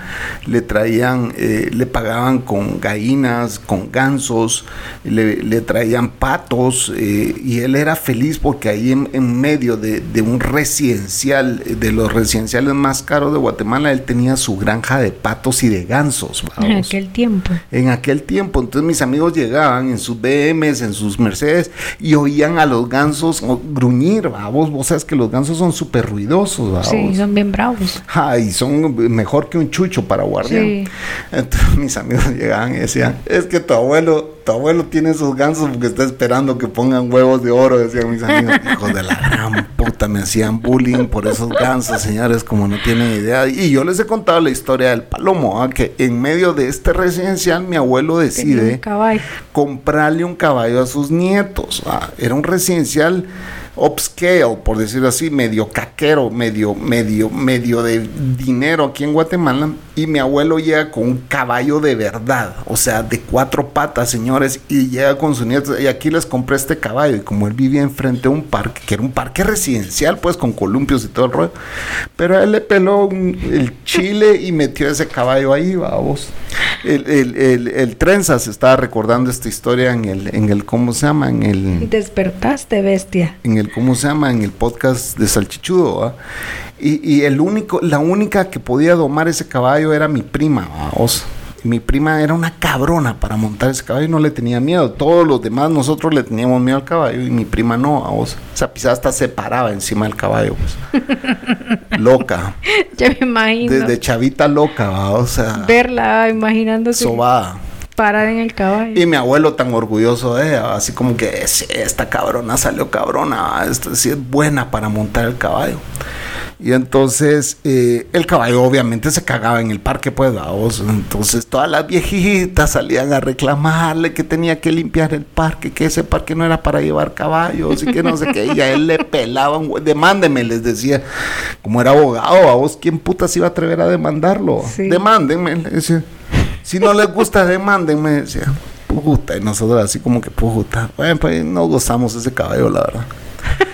le traían, eh, le pagaban con gallinas, con gansos, le, le traían patos, eh, y él era feliz porque ahí en, medio de, de, un residencial, de los residenciales más caros de Guatemala, él tenía su granja de patos y de gansos. En aquel tiempo. En aquel tiempo, entonces mis amigos llegaban en sus BMs, en sus Mercedes, y oían a los gansos gruñir, vos, vos sabes que los gansos son súper ruidosos. Sí, son bien bravos. Ay, son mejor que un chucho para guardián. Entonces mis amigos llegaban y decían, es que tu abuelo, tu abuelo tiene esos gansos porque está esperando que pongan huevos de oro, decían mis amigos. Hijos de la gran puta, me hacían bullying por esos gansos, señores, como no tienen idea. Y yo les he contado la historia del palomo, ¿ah? que en medio de este residencial mi abuelo decide comprarle un caballo a sus nietos. Era un residencial upscale, por decirlo así, medio caquero, medio, medio, medio de dinero aquí en Guatemala. Y mi abuelo llega con un caballo de verdad, o sea, de cuatro patas, señores, y llega con sus nietos. Y aquí les compré este caballo. Y como él vivía enfrente de un parque, que era un parque residencial, pues con columpios y todo el rollo. Pero a él le peló el chile y metió ese caballo ahí, vamos. El, el, el, el trenza se estaba recordando esta historia en el, en el, ¿cómo se llama? En el... Despertaste, bestia. En el ¿cómo se llama? En el podcast de Salchichudo, y, el único, la única que podía domar ese caballo era mi prima, Mi prima era una cabrona para montar ese caballo y no le tenía miedo. Todos los demás nosotros le teníamos miedo al caballo y mi prima no, a vos. O sea, quizás hasta se paraba encima del caballo, pues. loca. Ya me imagino. Desde chavita loca, o sea. Verla, imaginándose. Sobada parar en el caballo. Y mi abuelo tan orgulloso de ella, así como que esta cabrona salió cabrona, esta sí es buena para montar el caballo. Y entonces eh, el caballo obviamente se cagaba en el parque, pues, vamos. Entonces todas las viejitas salían a reclamarle que tenía que limpiar el parque, que ese parque no era para llevar caballos y que no sé qué. Y a él le pelaban, demándeme, les decía. Como era abogado, a vos, ¿quién puta se iba a atrever a demandarlo? Demándenme, le decía. Si no les gusta, demándenme. Decía, puta. Y nosotros así como que, puta. Bueno, pues no gozamos ese caballo, la verdad.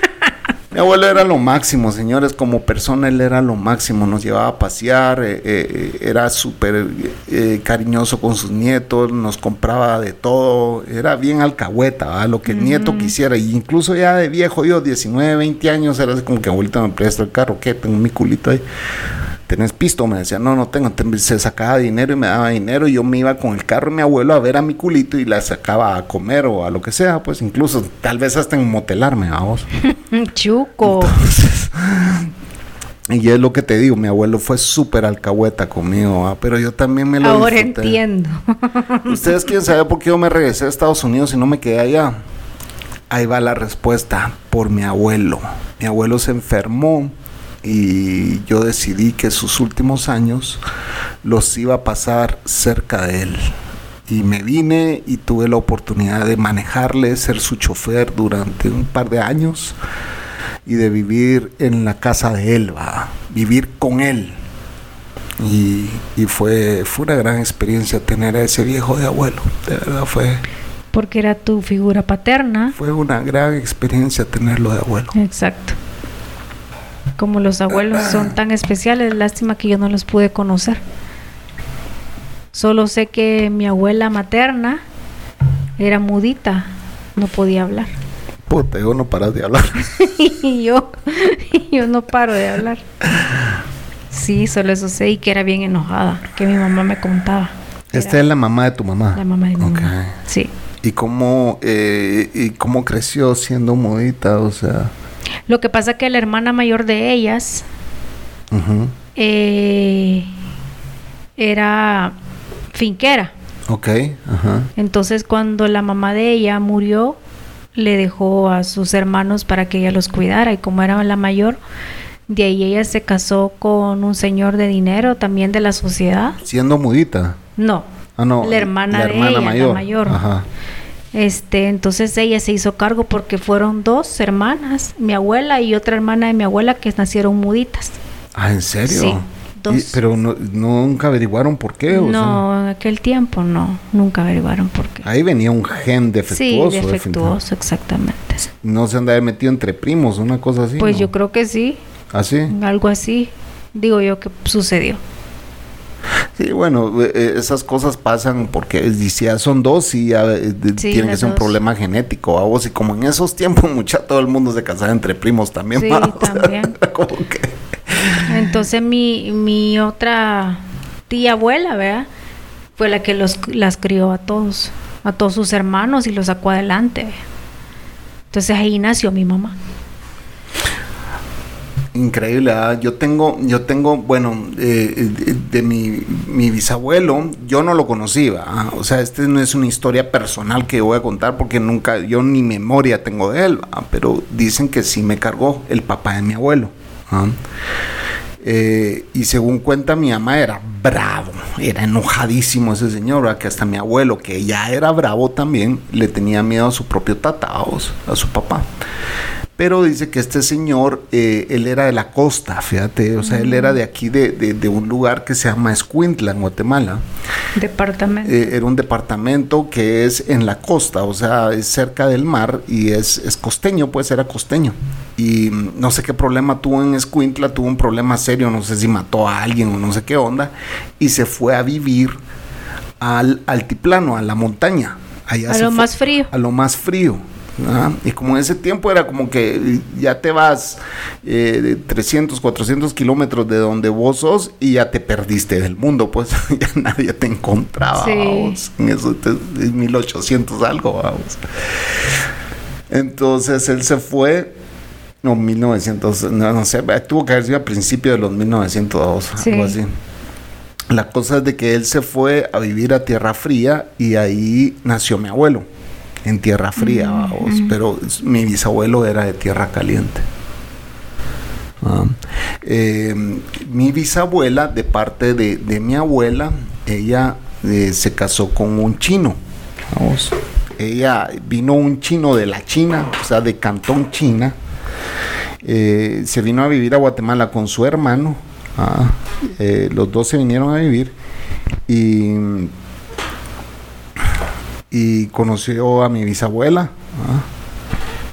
Mi abuelo era lo máximo, señores, como persona él era lo máximo, nos llevaba a pasear, eh, eh, era súper eh, cariñoso con sus nietos, nos compraba de todo, era bien alcahueta, lo que el nieto quisiera, y incluso ya de viejo, yo 19, 20 años, era así como que abuelita me presta el carro, que tengo mi culito ahí ¿tenés pisto? Me decía, no, no tengo. Se sacaba dinero y me daba dinero. Y yo me iba con el carro de mi abuelo a ver a mi culito y la sacaba a comer o a lo que sea. Pues incluso, tal vez hasta en motelarme, vamos. Chuco. y es lo que te digo, mi abuelo fue súper alcahueta conmigo, pero yo también me lo Ahora entiendo. Ustedes quieren saber por qué yo me regresé a Estados Unidos y no me quedé allá. Ahí va la respuesta, por mi abuelo. Mi abuelo se enfermó y yo decidí que sus últimos años los iba a pasar cerca de él. Y me vine y tuve la oportunidad de manejarle, ser su chofer durante un par de años. y de vivir en la casa de él, ¿va? vivir con él. Y, y fue, fue una gran experiencia tener a ese viejo de abuelo, de verdad fue, Porque era tu figura paterna. fue una gran experiencia tenerlo de abuelo. Exacto. Como los abuelos son tan especiales, lástima que yo no los pude conocer. Solo sé que mi abuela materna era mudita, no podía hablar. Puta, yo no paras de hablar. y yo, yo no paro de hablar. Sí, solo eso sé y que era bien enojada, que mi mamá me contaba. Esta es la mamá de tu mamá. La mamá de mi mamá. Sí. ¿Y cómo, eh, ¿Y cómo creció siendo mudita? O sea... Lo que pasa que la hermana mayor de ellas eh, era finquera. Ok, ajá. Entonces cuando la mamá de ella murió, le dejó a sus hermanos para que ella los cuidara y como era la mayor, de ahí ella se casó con un señor de dinero, también de la sociedad. Siendo mudita. No, Ah, no. la hermana de ella, la mayor. Ajá. Este, entonces ella se hizo cargo porque fueron dos hermanas, mi abuela y otra hermana de mi abuela que nacieron muditas. Ah, ¿en serio? Sí, dos. Y- pero no, nunca averiguaron por qué. o No, en aquel tiempo no, nunca averiguaron por qué. ahí venía un gen Sí, defectuoso. defectuoso, exactamente. No se han de haber metido entre primos, una cosa así. Pues ¿no? yo creo que sí, ¿Ah, sí? algo así, digo yo que sucedió. Sí, bueno, eh, eh, esas cosas pasan porque si ya son dos, sí, ya, eh, Sí, tiene que ser un problema genético. A vos, y como en esos tiempos, mucha, todo el mundo se casaba entre primos también. Sí, también. como que- Entonces mi, mi otra tía abuela, ¿verdad? Fue la que los, las crió a todos, a todos sus hermanos y los sacó adelante. Entonces ahí nació mi mamá. Increíble, yo tengo, yo tengo, bueno, eh, de, de mi, mi bisabuelo, yo no lo conocí, ¿va? o sea, este no es una historia personal que voy a contar porque nunca, yo ni memoria tengo de él, pero dicen que sí me cargó el papá de mi abuelo. Eh, y según cuenta mi mamá era bravo, era enojadísimo ese señor, que hasta mi abuelo, que ya era bravo también, le tenía miedo a su propio tata, a su papá. Pero dice que este señor, eh, él era de la costa, fíjate, o sea, él era de aquí, de, de- de un lugar que se llama Escuintla, en Guatemala. Departamento. Eh, era un departamento que es en la costa, o sea, es cerca del mar y es, es costeño, pues era costeño. Y mm, no sé qué problema tuvo en Escuintla, tuvo un problema serio, no sé si mató a alguien o no sé qué onda, y se fue a vivir al altiplano, a la montaña. Allá A lo fue- más frío. A lo más frío. Y como en ese tiempo era como que ya te vas eh, de 300, 400 kilómetros de donde vos sos y ya te perdiste del mundo, pues ya nadie te encontraba. Sí. vamos. En eso en 1800 algo, vamos. Entonces él se fue, no, 1900, no, no sé, tuvo que haber sido a principios de los 1902, Sí. algo así. La cosa es de que él se fue a vivir a Tierra Fría y ahí nació mi abuelo, en Tierra Fría, vamos, pero mi bisabuelo era de Tierra Caliente. Ah, eh, mi bisabuela, de parte de, de mi abuela, ella eh, se casó con un chino. Vamos. Ella vino un chino de la China, o sea, de Cantón China. Eh, se vino a vivir a Guatemala con su hermano. ah, los dos se vinieron a vivir y, y conoció a mi bisabuela. ah,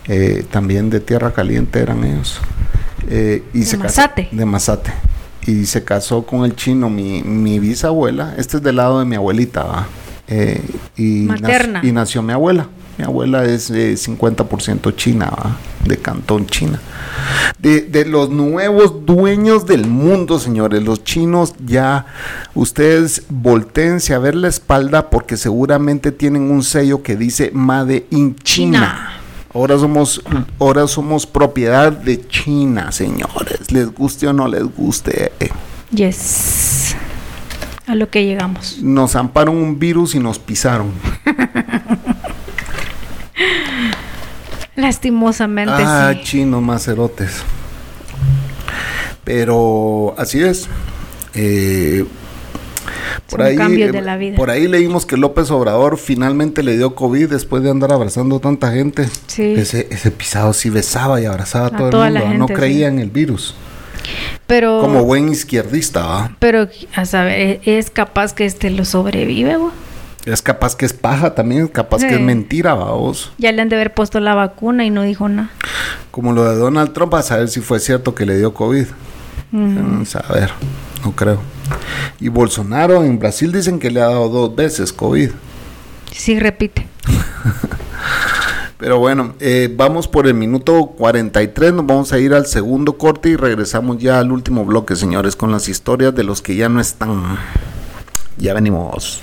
eh, también de Tierra Caliente eran ellos. Eh, y De se casó- Mazate. de Mazate. Y se casó con el chino, mi, mi bisabuela. Este es del lado de mi abuelita, ¿va? Eh, y, Materna. y nació mi abuela. Mi abuela es eh, 50% china, ¿va? de Cantón China. De, de los nuevos dueños del mundo, señores, los chinos ya, ustedes volteense a ver la espalda porque seguramente tienen un sello que dice Made in China. China. Ahora somos, ahora somos propiedad de China, señores. Les guste o no les guste. Yes. A lo que llegamos. Nos amparon un virus y nos pisaron. Lastimosamente ah, sí. chinos macerotes. Pero así es. Eh, Por ahí, eh, por ahí leímos que López Obrador finalmente le dio COVID después de andar abrazando tanta gente. Sí. Ese, ese pisado sí besaba y abrazaba a, todo el mundo. no creía en el virus. Pero, Como buen izquierdista, ¿va? Pero, a saber, es capaz que este lo sobrevive, güey. Es capaz que es paja también, es capaz que es mentira, vos. Ya le han de haber puesto la vacuna y no dijo nada. Como lo de Donald Trump, a saber si fue cierto que le dio COVID. Vamos a ver, no creo. Y Bolsonaro en Brasil dicen que le ha dado dos veces COVID. Sí, repite. Pero bueno, eh, vamos por el minuto 43, nos vamos a ir al segundo corte y regresamos ya al último bloque, señores, con las historias de los que ya no están. Ya venimos.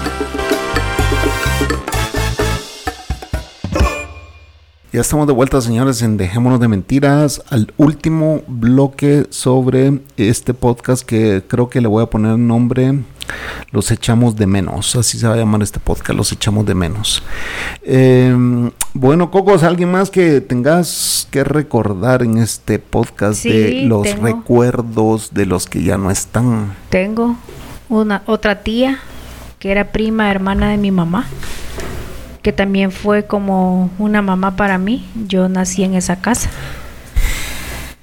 Ya estamos de vuelta, señores, en Dejémonos de Mentiras, al último bloque sobre este podcast que creo que le voy a poner nombre Los echamos de menos. Así se va a llamar este podcast, Los echamos de menos. Em, bueno, Cocos, ¿alguien más que tengas que recordar en este podcast de los recuerdos de los que ya no están? Tengo una otra tía que era prima hermana de mi mamá que también fue como una mamá para mí. Yo nací en esa casa.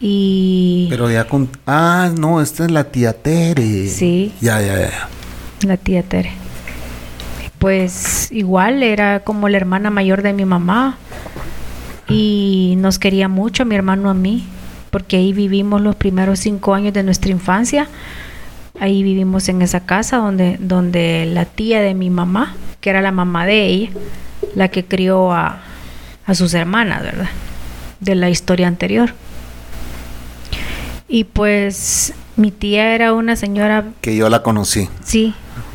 Y... Pero ya con... Ah, no, esta es la tía Tere. Sí. Ya, ya, ya. La tía Tere. Pues igual era como la hermana mayor de mi mamá. Y nos quería mucho, mi hermano a mí, porque ahí vivimos los primeros cinco años de nuestra infancia. Ahí vivimos en esa casa donde, donde la tía de mi mamá, que era la mamá de ella, la que crió a, a sus hermanas, ¿verdad? De la historia anterior. Y pues mi tía era una señora... Que yo la conocí. Sí.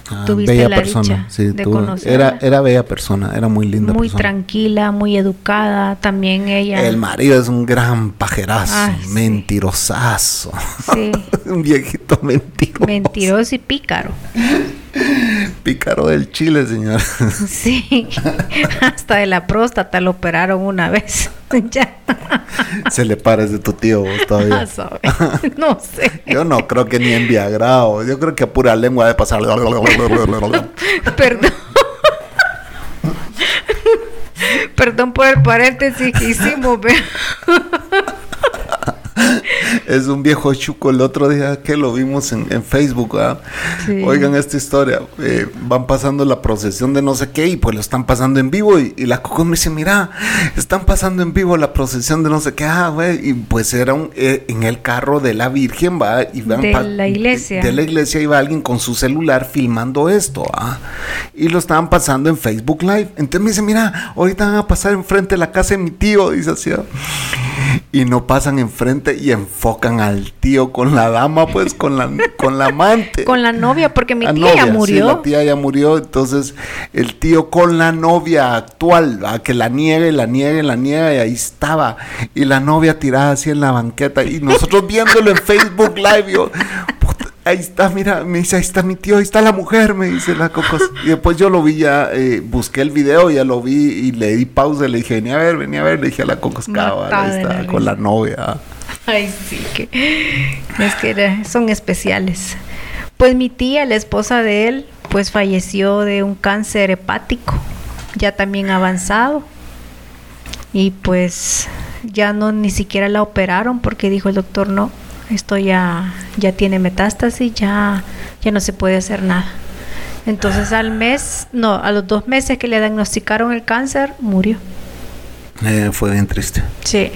Ah, tuviste bella la persona, sí, de Era, era bella persona, era muy linda. Muy tranquila, muy educada, también ella. El marido es un gran pajerazo, mentirosazo. Sí. un viejito mentiroso. Mentiroso y pícaro. Pícaro del Chile, señor. Sí, hasta de la próstata lo operaron una vez. ya. Se le parece tu tío todavía. No sé. Yo no creo que ni en Viagra. Yo creo que a pura lengua de pasar. Perdón. Perdón por el paréntesis que hicimos, es un viejo chuco. El otro día que lo vimos en, Facebook, oigan esta historia. Eh, van pasando la procesión de no sé qué y pues lo están pasando en vivo. Y, la Coco me dice: Mira, están pasando en vivo la procesión de no sé qué. Ah, güey. Y pues era un, eh, en el carro de la Virgen, va. Y van de la iglesia. De, la iglesia iba alguien con su celular filmando esto, ¿ah? Y lo estaban pasando en Facebook Live. Entonces me dice: Mira, ahorita van a pasar enfrente de la casa de mi tío. Dice así. Y no pasan enfrente y enfocan al tío con la dama, pues con la, con la amante. Con la novia, porque mi tía ya murió. la tía ya murió, entonces el tío con la novia actual, a que la niegue, la niegue, la niegue, y ahí estaba. Y la novia tirada así en la banqueta, y nosotros viéndolo en Facebook Live, yo, ahí está, mira, me dice, ahí está mi tío, ahí está la mujer, me dice la Cocos. Y después yo lo vi ya, eh, busqué el video, ya lo vi y le di pausa, le dije, vení a ver, vení a ver, le dije a la Cocos, ahí está, con la novia. Ay, sí, que es que son especiales. Pues mi tía, la esposa de él, pues falleció de un cáncer hepático, ya también avanzado. Y pues ya no ni siquiera la operaron porque dijo el doctor, no, esto ya, ya tiene metástasis, ya, ya no se puede hacer nada. Entonces al mes, no, a los dos meses que le diagnosticaron el cáncer, murió. Eh, fue bien triste. Sí.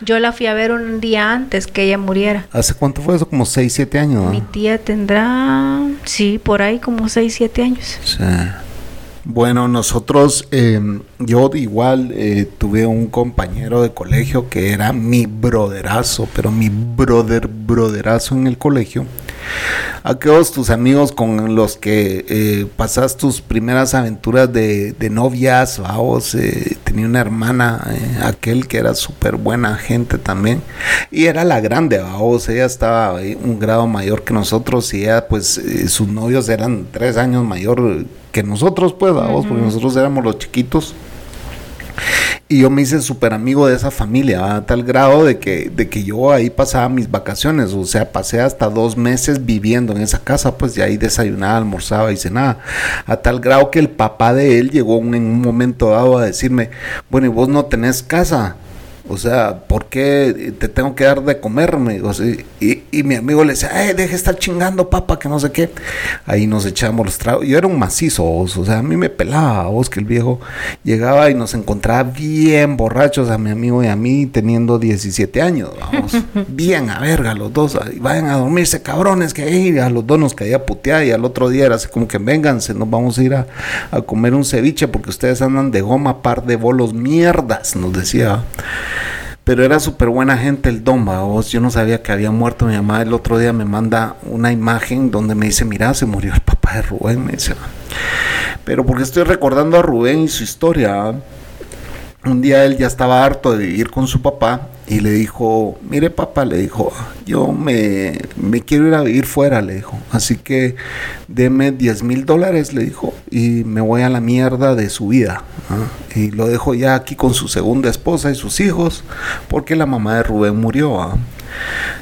Yo la fui a ver un día antes que ella muriera. ¿Hace cuánto fue eso? Como 6, 7 años. Mi tía tendrá, sí, por ahí como 6, 7 años. Sí. Bueno, nosotros, em, yo igual eh, tuve un compañero de colegio que era mi broderazo, pero mi brother, broderazo en el colegio. Aquellos tus amigos con los que eh, pasas tus primeras aventuras de, novias, vos, eh, tenía una hermana, eh, aquel que era súper buena gente también, y era la grande, vos, ella estaba un grado mayor que nosotros y ella, pues, sus novios eran tres años mayor que nosotros, pues, vos, porque nosotros éramos los chiquitos. Y yo me hice súper amigo de esa familia, a tal grado de que, de que yo ahí pasaba mis vacaciones, o sea, pasé hasta dos meses viviendo en esa casa, pues de ahí desayunaba, almorzaba y cenaba, a tal grado que el papá de él llegó en un momento dado a decirme, bueno, ¿y vos no tenés casa? O sea, ¿por qué te tengo que dar de comer? y, y, mi amigo le decía, eh, deje estar chingando, papá, que no sé qué. Ahí nos echamos los tragos. Yo era un macizo, o sea, a mí me pelaba, vos, que el viejo llegaba y nos encontraba bien borrachos a mi amigo y a mí, teniendo 17 años, vamos. bien a verga los dos. Y vayan a dormirse, cabrones, que a los dos nos caía putear y al otro día era así como que vénganse, nos vamos a ir a, a comer un ceviche porque ustedes andan de goma, par de bolos mierdas, nos decía. Pero era súper buena gente el Don, vos. Yo no sabía que había muerto mi mamá. El otro día me manda una imagen donde me dice, mira, se murió el papá de Rubén. Me dice, pero porque estoy recordando a Rubén y su historia. Un día él ya estaba harto de vivir con su papá y le dijo, mire papá, le dijo, yo me, me quiero ir a vivir fuera, le dijo, así que deme 10 mil dólares, le dijo, y me voy a la mierda de su vida. Y lo dejo ya aquí con su segunda esposa y sus hijos, porque la mamá de Rubén murió.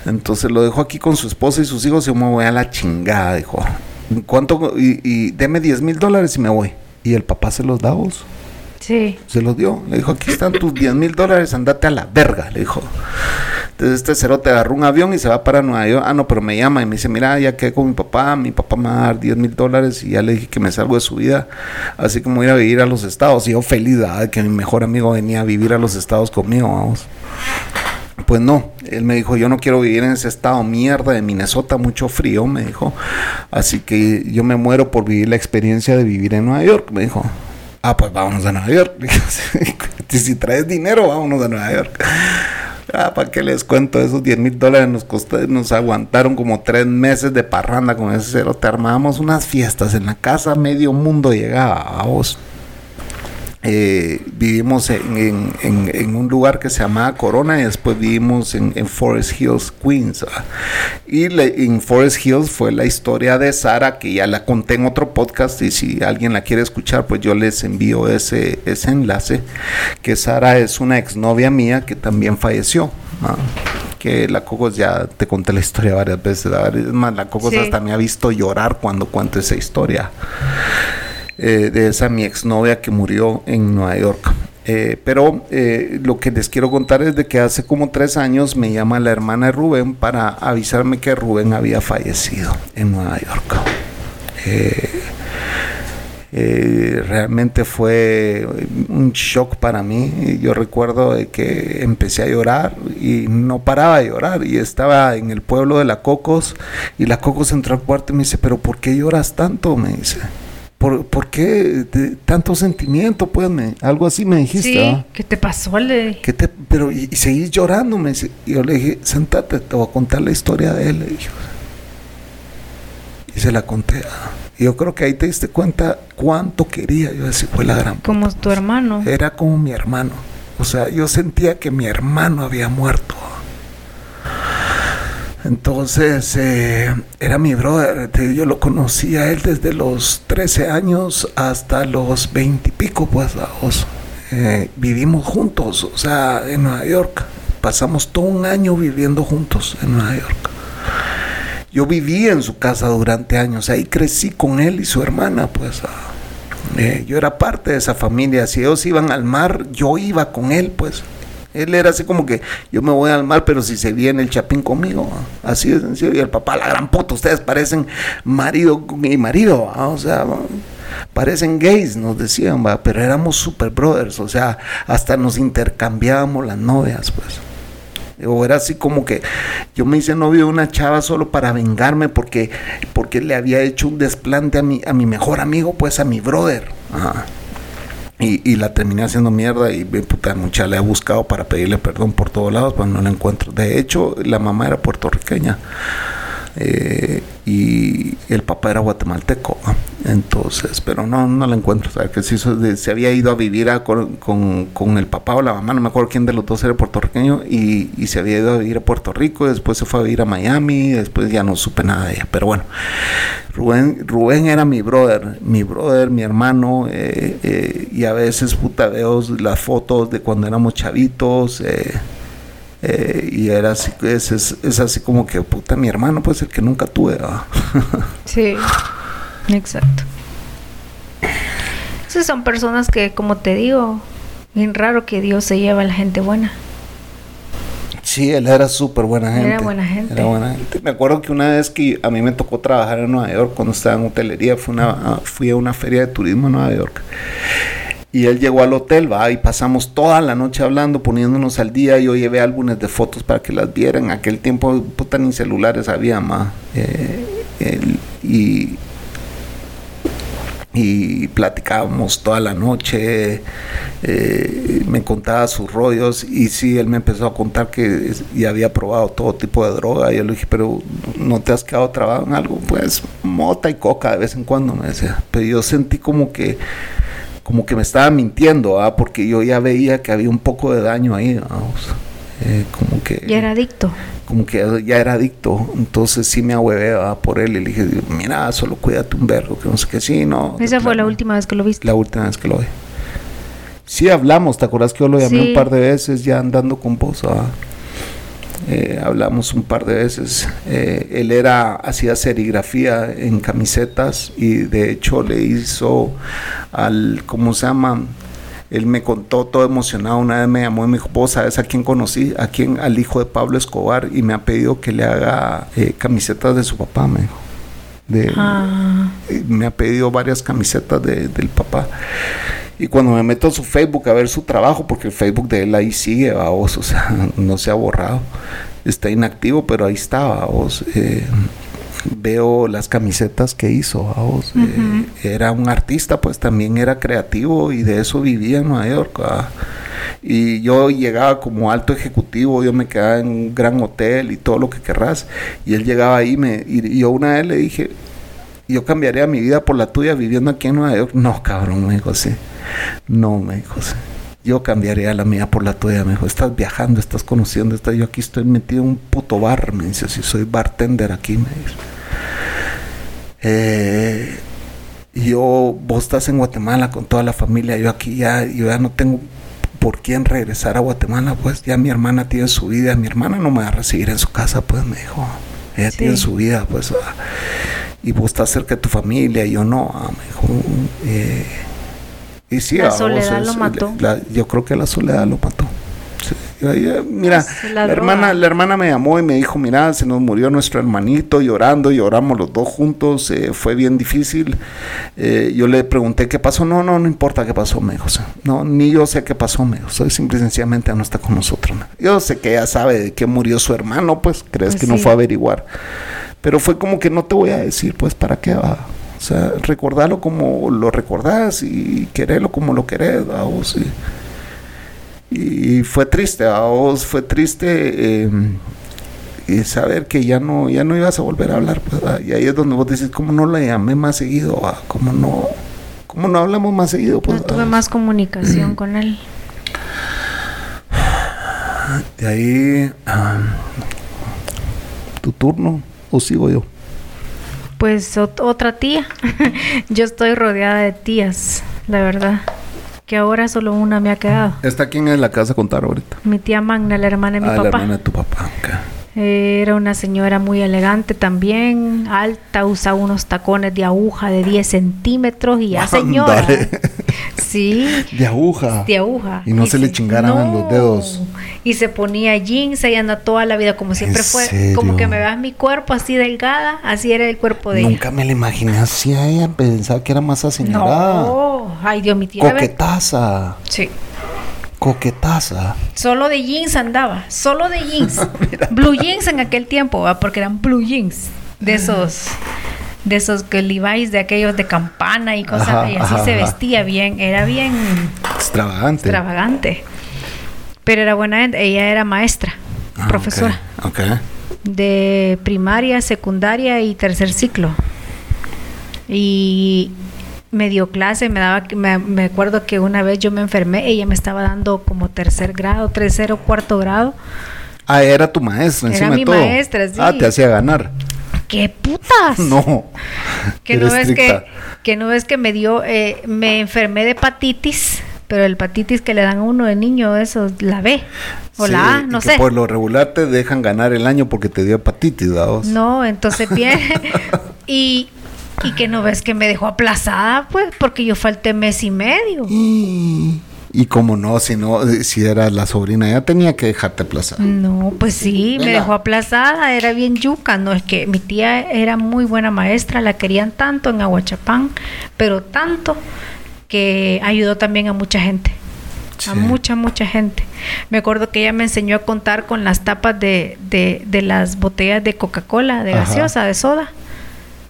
Entonces lo dejo aquí con su esposa y sus hijos y yo me voy a la chingada, dijo. ¿Cuánto? Y, y deme 10 mil dólares y me voy. Y el papá se los da vos. Se los dio. Le dijo, aquí están tus 10 mil dólares, andate a la verga, le dijo. Entonces este cerote agarró un avión y se va para Nueva York. Ah, no, pero me llama y me dice, mira, ya quedé con mi papá, mi papá me va a dar 10 mil dólares y ya le dije que me salgo de su vida. Así a ir a vivir a los estados. Y yo feliz de que mi mejor amigo venía a vivir a los estados conmigo, vamos. Pues no, él me dijo, yo no quiero vivir en ese estado mierda de Minnesota, mucho frío, me dijo. Así que yo me muero por vivir la experiencia de vivir en Nueva York, me dijo. Ah, pues vámonos a Nueva York. si traes dinero, vámonos a Nueva York. Ah, ¿para qué les cuento? Esos 10 mil dólares nos costó, nos aguantaron como tres meses de parranda con ese cero. Te armábamos unas fiestas en la casa, medio mundo llegaba a vos. Eh, vivimos en, un lugar que se llamaba Corona y después vivimos en, Forest Hills, Queens. Y en Forest Hills fue la historia de Sara, que ya la conté en otro podcast y si alguien la quiere escuchar, pues yo les envío ese, ese enlace, que Sara es una exnovia mía que también falleció. que la Cocos ya te conté la historia varias veces, es más, la Cocos hasta me ha visto llorar cuando cuento esa historia. Eh, de esa mi exnovia que murió en Nueva York. Eh, pero eh, lo que les quiero contar es de que hace como tres años me llama la hermana de Rubén para avisarme que Rubén había fallecido en Nueva York. realmente fue un shock para mí. Yo recuerdo de que empecé a llorar y no paraba de llorar. Y estaba en el pueblo de la Cocos y la Cocos entró al cuarto y me dice, pero ¿por qué lloras tanto? Me dice. ¿Por, ¿por qué tanto sentimiento? Pues algo así me dijiste. Sí, ¿qué te pasó? Le ¿Qué te, pero y, seguís llorando. Me y yo le dije, sentate, te voy a contar la historia de él. Le dije. Y se la conté. Y yo creo que ahí te diste cuenta cuánto quería. Yo decía, fue la gran. Como tu hermano. Era como mi hermano. O sea, yo sentía que mi hermano había muerto. Entonces, eh, era mi brother, yo lo conocí a él desde los 13 años hasta los 20 y pico, pues, eh, vivimos juntos, o sea, en Nueva York. Pasamos todo un año viviendo juntos en Nueva York. Yo viví en su casa durante años, ahí crecí con él y su hermana, pues. Eh, yo era parte de esa familia, si ellos iban al mar, yo iba con él, pues. Él era así como que yo me voy al mar, pero si se viene el chapín conmigo, así de sencillo. Y el papá, la gran puta, ustedes parecen marido y marido, o sea, parecen gays, nos decían, pero éramos super brothers, o sea, hasta nos intercambiábamos las novias, pues. O era así como que yo me hice novio de una chava solo para vengarme porque, porque le había hecho un desplante a mi, a mi mejor amigo, pues a mi brother. Ajá. Y, la terminé haciendo mierda y puta mucha le ha buscado para pedirle perdón por todos lados, pero no la encuentro. De hecho, la mamá era puertorriqueña. Eh, y el papá era guatemalteco. Entonces, pero no, no la encuentro. Sea, que se, se había ido a vivir con, con, el papá o la mamá, no me acuerdo quién de los dos era puertorriqueño, y, y, se había ido a vivir a Puerto Rico, y después se fue a vivir a Miami, y después ya no supe nada de ella. Pero bueno, Rubén, Rubén era mi brother, mi brother, mi hermano, eh, eh, y a veces puta veo las fotos de cuando éramos chavitos. Eh, eh, y era así, es, es, así como que, puta, mi hermano, pues el que nunca tuve. sí, exacto. Esas son personas que, como te digo, bien raro que Dios se lleva a la gente buena. Sí, él era súper buena gente. Era buena gente. Era buena gente. Me acuerdo que una vez que a mí me tocó trabajar en Nueva York, cuando estaba en hotelería, fue una, fui a una feria de turismo en Nueva York. Y él llegó al hotel, va, y pasamos toda la noche hablando, poniéndonos al día. Yo llevé álbumes de fotos para que las vieran. Aquel tiempo, puta, ni celulares había, más. Eh, y, y platicábamos toda la noche. Eh, me contaba sus rollos. Y sí, él me empezó a contar que ya había probado todo tipo de droga. Y yo le dije, pero ¿no te has quedado trabado en algo? Pues mota y coca de vez en cuando, me decía. Pero yo sentí como que como que me estaba mintiendo, ¿ah? porque yo ya veía que había un poco de daño ahí, eh, como que... Ya era adicto. Como que ya era adicto, entonces sí me ahuevé por él y le dije, mira, solo cuídate un verbo, que no sé qué, sí, no. Esa fue la última vez que lo viste. La última vez que lo vi. Sí hablamos, ¿te acuerdas que yo lo llamé un par de veces ya andando con vos? ¿ah? Eh, hablamos un par de veces. Eh, él era, hacía serigrafía en camisetas y de hecho le hizo al, ¿cómo se llama? Él me contó todo emocionado, una vez me llamó y me dijo, vos sabes a quién conocí, a quién, al hijo de Pablo Escobar y me ha pedido que le haga eh, camisetas de su papá, me dijo. De, ah. Me ha pedido varias camisetas de, del papá. Y cuando me meto a su Facebook a ver su trabajo, porque el Facebook de él ahí sigue, vos, o sea, no se ha borrado, está inactivo, pero ahí está, vos. Eh, veo las camisetas que hizo, vos. Eh, era un artista, pues también era creativo y de eso vivía en Nueva York. Y yo llegaba como alto ejecutivo, yo me quedaba en un gran hotel y todo lo que querrás. Y él llegaba ahí me, y yo una vez le dije, yo cambiaría mi vida por la tuya viviendo aquí en Nueva York. No, cabrón, me dijo así. No, me dijo. Yo cambiaría la mía por la tuya, me dijo. Estás viajando, estás conociendo, estás, yo aquí estoy metido en un puto bar, me dice así. Soy bartender aquí, me dice. Eh, yo, vos estás en Guatemala con toda la familia, yo aquí ya, yo ya no tengo por quién regresar a Guatemala, pues ya mi hermana tiene su vida, mi hermana no me va a recibir en su casa, pues me dijo, ella tiene su vida, pues, y vos estás cerca de tu familia, y yo no, ah, me dijo, eh, y sí, la soledad lo mató. yo creo que la soledad lo mató. mira, pues, la, hermana, la hermana me llamó y me dijo, mira, se nos murió nuestro hermanito llorando, lloramos los dos juntos, eh, fue bien difícil. Eh, yo le pregunté qué pasó, no, no, no importa qué pasó, me dijo. no, ni yo sé qué pasó, me dijo. Soy simple y sencillamente no está con nosotros. Yo sé que ella sabe de qué murió su hermano, pues crees pues que no fue a averiguar. Pero fue como que no te voy a decir, pues, ¿para qué va? O sea, recordarlo como lo recordás y quererlo como lo querés, vos. Y, fue triste, vos, fue triste em, y saber que ya no, ya no ibas a volver a hablar. Pues, y ahí es donde vos decís, ¿cómo no le llamé más seguido? ¿Cómo no, cómo no hablamos más seguido? Pues, no tuve más comunicación con él. De ahí, tu turno, o sigo yo. Pues otra tía. Yo estoy rodeada de tías, la verdad. Que ahora solo una me ha quedado. ¿Está quién en la casa contar ahorita? Mi tía Magna, la hermana de mi papá. Ah, la hermana de tu papá. Era una señora muy elegante también, alta, usaba unos tacones de aguja de 10 centímetros y ya señora. Sí. De aguja. De aguja. Y no se, le chingaran los dedos. Y se ponía jeans y anda toda la vida como siempre fue. Como que me veas mi cuerpo así delgada, así era el cuerpo de Nunca me la imaginé así a ella, pensaba que era más aseñorada. No, ay Dios, mi tía. Coquetaza. Sí. Coquetaza. Solo de jeans andaba, solo de jeans. blue jeans en aquel tiempo, porque eran blue jeans. De esos de esos que Levi's de aquellos de campana y cosas y así se vestía bien, era bien extravagante. Extravagante. Pero era buena, ella era maestra, ah, profesora. Okay, de primaria, secundaria y tercer ciclo. Y me dio clase, me daba, me, me acuerdo que una vez yo me enfermé, ella me estaba dando como tercer grado, tercero, cuarto grado. Ah, era tu maestra, Era encima mi de todo. maestra, sí. Ah, te hacía ganar. ¡Qué putas! No. que no Era es que que no es que me dio eh, me enfermé de hepatitis pero el hepatitis que le dan a uno de niño eso la B o Sí, la A no sé Por lo regular te dejan ganar el año porque te dio hepatitis, ¿verdad? no entonces bien y y que no ves que me dejó aplazada pues porque yo falté mes y medio Y, como no, si no, si era la sobrina, ya tenía que dejarte aplazar. no pues sí me dejó aplazada era bien yuca no es que mi tía era muy buena maestra la querían tanto en Aguachapán pero tanto que ayudó también a mucha gente Sí. a mucha, mucha gente. Me acuerdo que ella me enseñó a contar con las tapas de, de, de las botellas de Coca-Cola, de Ajá. gaseosa, de soda,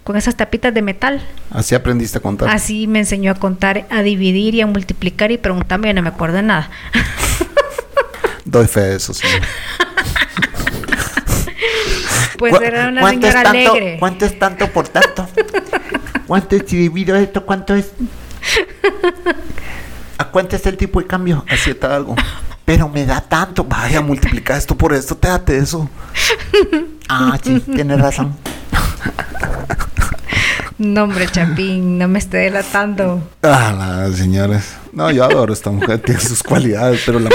con esas tapitas de metal. Así aprendiste a contar. Así me enseñó a contar, a dividir y a multiplicar y preguntarme, ya no me acuerdo de nada. Doy fe de eso, sí. Pues ¿Cu- era una señora tanto- alegre. ¿Cuánto es tanto por tanto? ¿Cuánto es si divido esto? ¿Cuánto es? ¿A cuánto es el tipo de cambio? Así está algo. Pero me da tanto. Vaya, multiplica esto por esto, te date eso. Ah, sí, tienes razón. No, hombre, Chapín, no me esté delatando. Ah, las señores. No, yo adoro a esta mujer, tiene sus cualidades, pero la,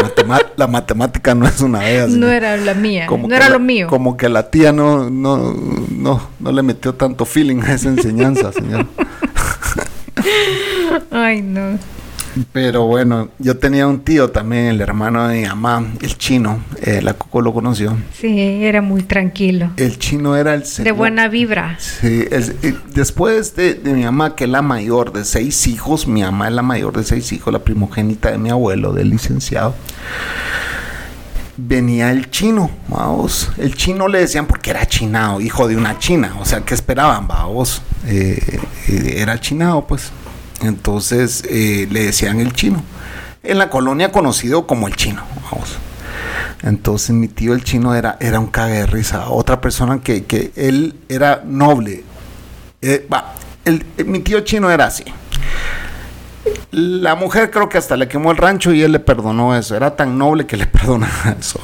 la matemática no es una de ellas. No era la mía, Como no era la- lo mío. Como que la tía no, no, no, no le metió tanto feeling a esa enseñanza, señor. Ay, no. Pero bueno, yo tenía un tío también, el hermano de mi mamá, el chino, eh, la Coco lo conoció. Sí, era muy tranquilo. El chino era el De buena vibra. Sí, eh, después de, de mi mamá, que es la mayor de seis hijos, mi mamá es la mayor de seis hijos, la primogénita de mi abuelo, del licenciado, venía el chino, vamos. El chino le decían porque era chinado, hijo de una china, o sea, ¿qué esperaban, vamos? Eh, eh, era chinado, pues. Entonces eh, le decían el chino. En la colonia conocido como el chino, vamos. Entonces mi tío el chino era, era un cague de risa. Otra persona que, que él era noble. Eh, eh, mi tío chino era así. La mujer creo que hasta le quemó el rancho y él le perdonó eso. Era tan noble que le perdonaba eso.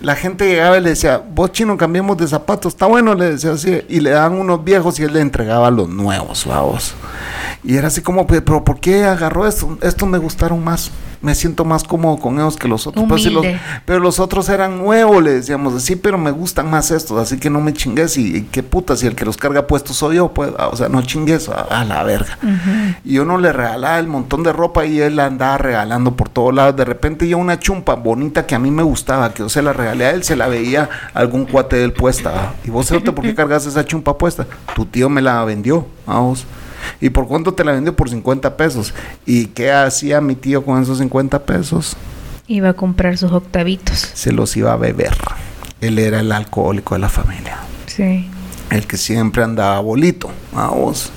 La gente llegaba y le decía, vos chino cambiemos de zapatos. Está bueno, le decía así. Y le daban unos viejos y él le entregaba los nuevos, vamos. Y era así como, "Pe- pero ¿por qué agarró esto? Estos me gustaron más. Me siento más cómodo con ellos que los otros. Pero, si los, Humilde. pero los otros eran nuevos, le decíamos así, pero me gustan más estos, así que no me chingues. Y, y qué puta, si el que los carga puestos soy yo, pues, ah, o sea, no chingues a, a la verga. Y uno le regalaba el montón de ropa y él la andaba regalando por todos lados. De repente yo una chumpa bonita que a mí me gustaba, que yo se la regalé a él, se la veía algún cuate de él puesta. ah. Y vos, ¿por qué cargas esa chumpa puesta? Tu tío me la vendió, vamos. ¿Y por cuánto te la vendió? Por 50 pesos. ¿Y qué hacía mi tío con esos 50 pesos? Iba a comprar sus octavitos. Se los iba a beber. Él era el alcohólico de la familia. Sí. El que siempre andaba bolito, vamos.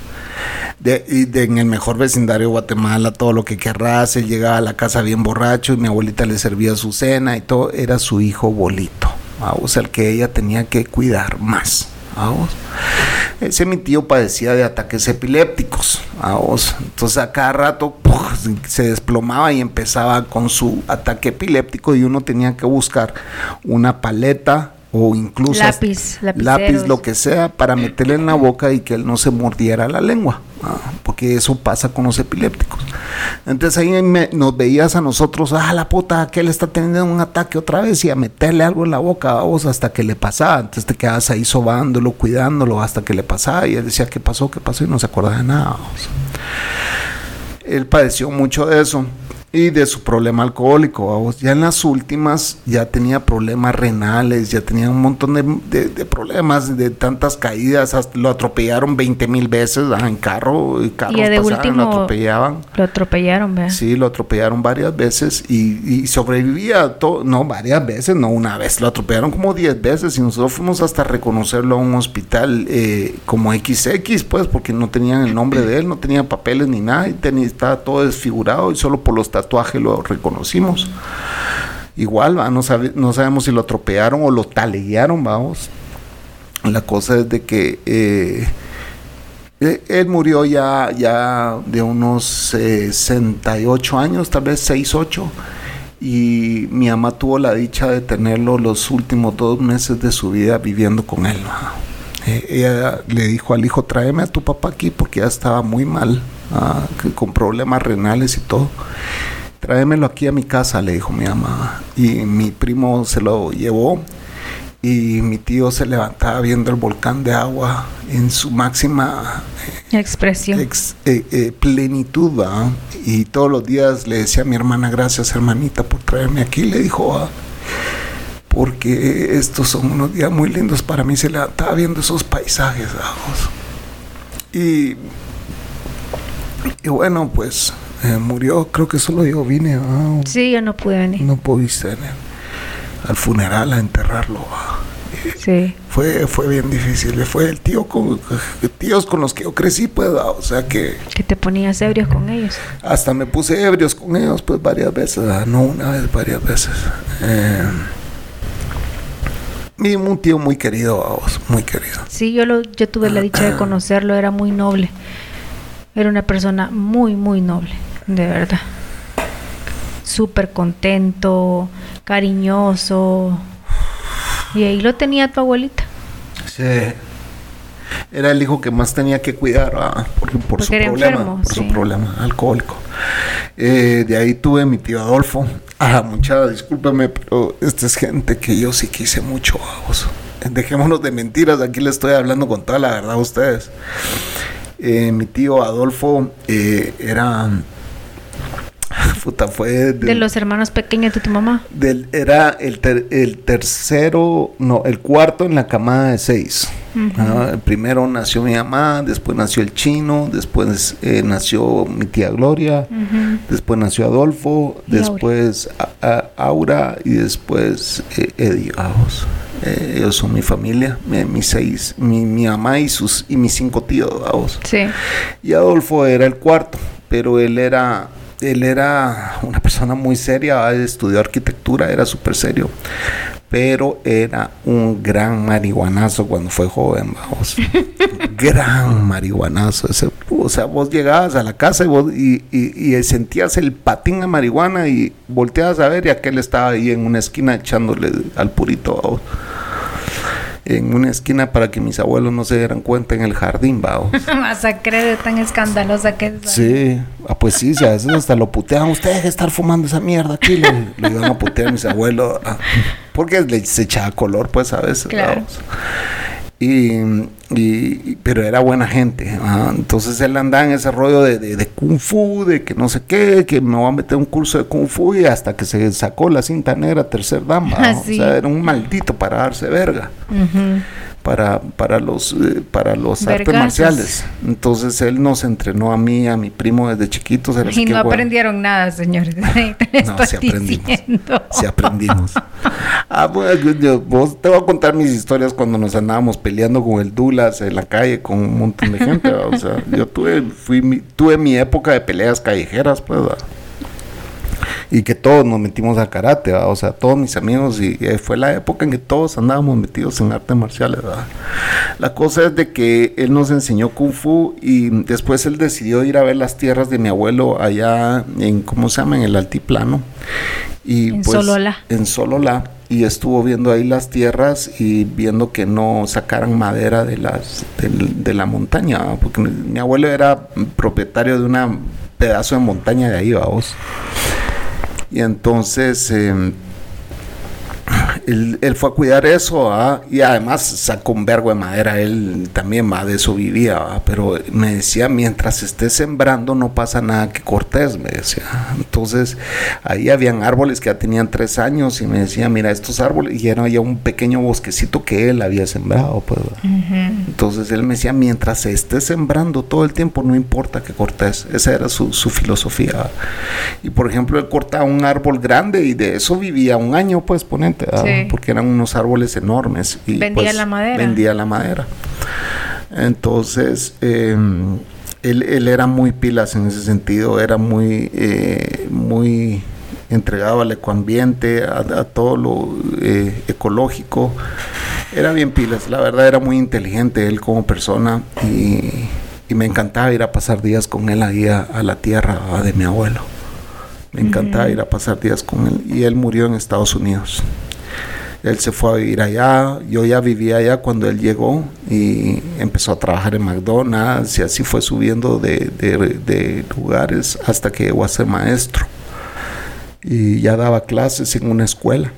De, y de- en el mejor vecindario de Guatemala, todo lo que querrás, él llegaba a la casa bien borracho y mi abuelita le servía su cena y todo, era su hijo bolito, vamos, el que ella tenía que cuidar más, vamos. Ese mi tío padecía de ataques epilépticos, vamos. Entonces a cada rato se desplomaba y empezaba con su ataque epiléptico y uno tenía que buscar una paleta o incluso Lápiz, lápiz, lo que sea, para meterle en la boca y que él no se mordiera la lengua, ah, porque eso pasa con los epilépticos. Entonces ahí me- nos veías a nosotros, ah, la puta, que él está teniendo un ataque otra vez y a meterle algo en la boca a vos hasta que le pasaba. Entonces te quedabas ahí sobándolo, cuidándolo hasta que le pasaba y él decía, ¿qué pasó? ¿Qué pasó? Y no se acordaba de nada. Él padeció mucho de eso y de su problema alcohólico. vamos. Ya en las últimas ya tenía problemas renales, ya tenía un montón de, de- de problemas, de tantas caídas, hasta lo atropellaron 20 mil veces ah, en carro, y carros Y de pasaban, último lo atropellaban. lo atropellaron, ¿verdad? Sí, lo atropellaron varias veces y, y sobrevivía, no varias veces, no una vez, lo atropellaron como 10 veces y nosotros fuimos hasta reconocerlo a un hospital eh, como XX, pues, porque no tenían el nombre de él, no tenía papeles ni nada, y tenía, estaba todo desfigurado y solo por los tatuajes lo reconocimos. Igual. No, sabe- no sabemos si lo atropellaron o lo taleguearon, vamos. La cosa es de que eh, eh, él murió ya, ya de unos 68 años, tal vez 6, 8. Y mi mamá tuvo la dicha de tenerlo los últimos dos meses de su vida viviendo con él. Eh, ella le dijo al hijo, tráeme a tu papá aquí porque ya estaba muy mal, ah, con problemas renales y todo. Tráemelo aquí a mi casa, le dijo mi mamá. Y mi primo se lo llevó y mi tío se levantaba viendo el volcán de agua en su máxima Expresión. ex- eh, eh, plenitud. Y todos los días le decía a mi hermana, gracias hermanita por traerme aquí, le dijo, porque estos son unos días muy lindos para mí, se levantaba viendo esos paisajes. Y, y bueno, pues eh, murió, creo que solo yo vine. Sí, yo no pude venir. no pudiste venir al funeral a enterrarlo. Sí. Fue, fue bien difícil, fue el tío con tíos con los que yo crecí, pues, o sea que Que te ponías ebrios con ellos. hasta me puse ebrios con ellos, pues varias veces, no una vez, varias veces. Eh, y un tío muy querido, muy querido. Sí, yo, lo, yo tuve la dicha de conocerlo, era muy noble. Era una persona muy, muy noble, de verdad. Súper contento, cariñoso. Y ahí lo tenía tu abuelita. Sí. Era el hijo que más tenía que cuidar ¿va? por, por Porque su era problema, enfermo, por sí. su problema alcohólico. Eh, de ahí tuve mi tío Adolfo. Ah, mucha discúlpeme, pero esta es gente que yo sí quise mucho. vamos. Dejémonos de mentiras, aquí le estoy hablando con toda la verdad a ustedes. Eh, mi tío Adolfo eh, era... Puta, fue De los hermanos pequeños de tu mamá. del, era el, ter- el tercero, no, el cuarto en la camada de seis. Ah, el primero nació mi mamá, después nació el chino, después eh, nació mi tía Gloria, después nació Adolfo, Y Aura. después a- a- Aura y después eh, Eddie. vamos. Eh, ellos son mi familia, mi- mis seis, mi, mi mamá y sus y mis cinco tíos. vamos. Sí. Y Adolfo era el cuarto, pero él era, él era una persona muy seria, estudió arquitectura, era súper serio, pero era un gran marihuanazo cuando fue joven, vamos. gran marihuanazo. ese- o sea, vos llegabas a la casa y, vos, y, y- y sentías el patín de marihuana y volteabas a ver y aquel estaba ahí en una esquina echándole al purito, vamos. En una esquina para que mis abuelos no se dieran cuenta en el jardín, vamos. Masacre de tan escandalosa que es. Sí, ah, pues sí, a veces hasta lo puteaban. Usted deje de estar fumando esa mierda aquí. Le, le iban a putear a mis abuelos. ah, Porque le, se echaba color, pues a veces. Claro. vamos. Y, y- pero era buena gente. Entonces él andaba en ese rollo de, de- de kung fu, de que no sé qué, que me voy a meter un curso de kung fu y hasta que se sacó la cinta negra tercer dama. ¿no? sí. O sea, era un maldito para darse verga. Para, para los, eh, para los artes marciales. Entonces él nos entrenó a mí, a mi primo desde chiquitos. Y que, no bueno, aprendieron nada, señores. No, sí aprendimos. Sí aprendimos. ah, bueno, yo- vos te voy a contar mis historias cuando nos andábamos peleando con el Dulas en la calle con un montón de gente. ¿va? O sea, yo tuve, fui, mi- tuve mi época de peleas callejeras, pues. ¿va? Y que todos nos metimos a karate, ¿va? o sea, todos mis amigos, y eh, fue la época en que todos andábamos metidos en artes marciales. ¿va? La cosa es de que él nos enseñó kung fu y después él decidió ir a ver las tierras de mi abuelo allá en, ¿cómo se llama? En el altiplano. Y En pues, Sololá. En Sololá. Y estuvo viendo ahí las tierras y viendo que no sacaran madera de, las, del- de, la montaña, ¿va? porque mi, mi abuelo era propietario de un pedazo de montaña de ahí, vamos. Y entonces eh, él, él fue a cuidar eso y además sacó un vergo de madera, él también va de eso vivía, pero me decía, mientras estés sembrando no pasa nada que cortes, me decía. Entonces ahí habían árboles que ya tenían tres años y me decía, mira estos árboles, y era ya un pequeño bosquecito que él había sembrado, pues. Entonces él me decía, mientras se esté sembrando todo el tiempo, no importa que cortes. Esa era su, su filosofía. Y por ejemplo, él cortaba un árbol grande y de eso vivía un año, pues ponente, Sí. porque eran unos árboles enormes. Y, Vendía pues, la madera. Vendía la madera. Entonces, eh, él, él era muy pilas en ese sentido, era muy, eh, muy entregado al ecoambiente, a, a todo lo eh, ecológico. Era bien pilas, la verdad era muy inteligente él como persona y, y me encantaba ir a pasar días con él ahí a, a la tierra ah, de mi abuelo. Me encantaba ir a pasar días con él y él murió en Estados Unidos. Él se fue a vivir allá, yo ya vivía allá cuando él llegó y empezó a trabajar en McDonald's y así fue subiendo de, lugares hasta que llegó a ser maestro. Y ya daba clases en una escuela.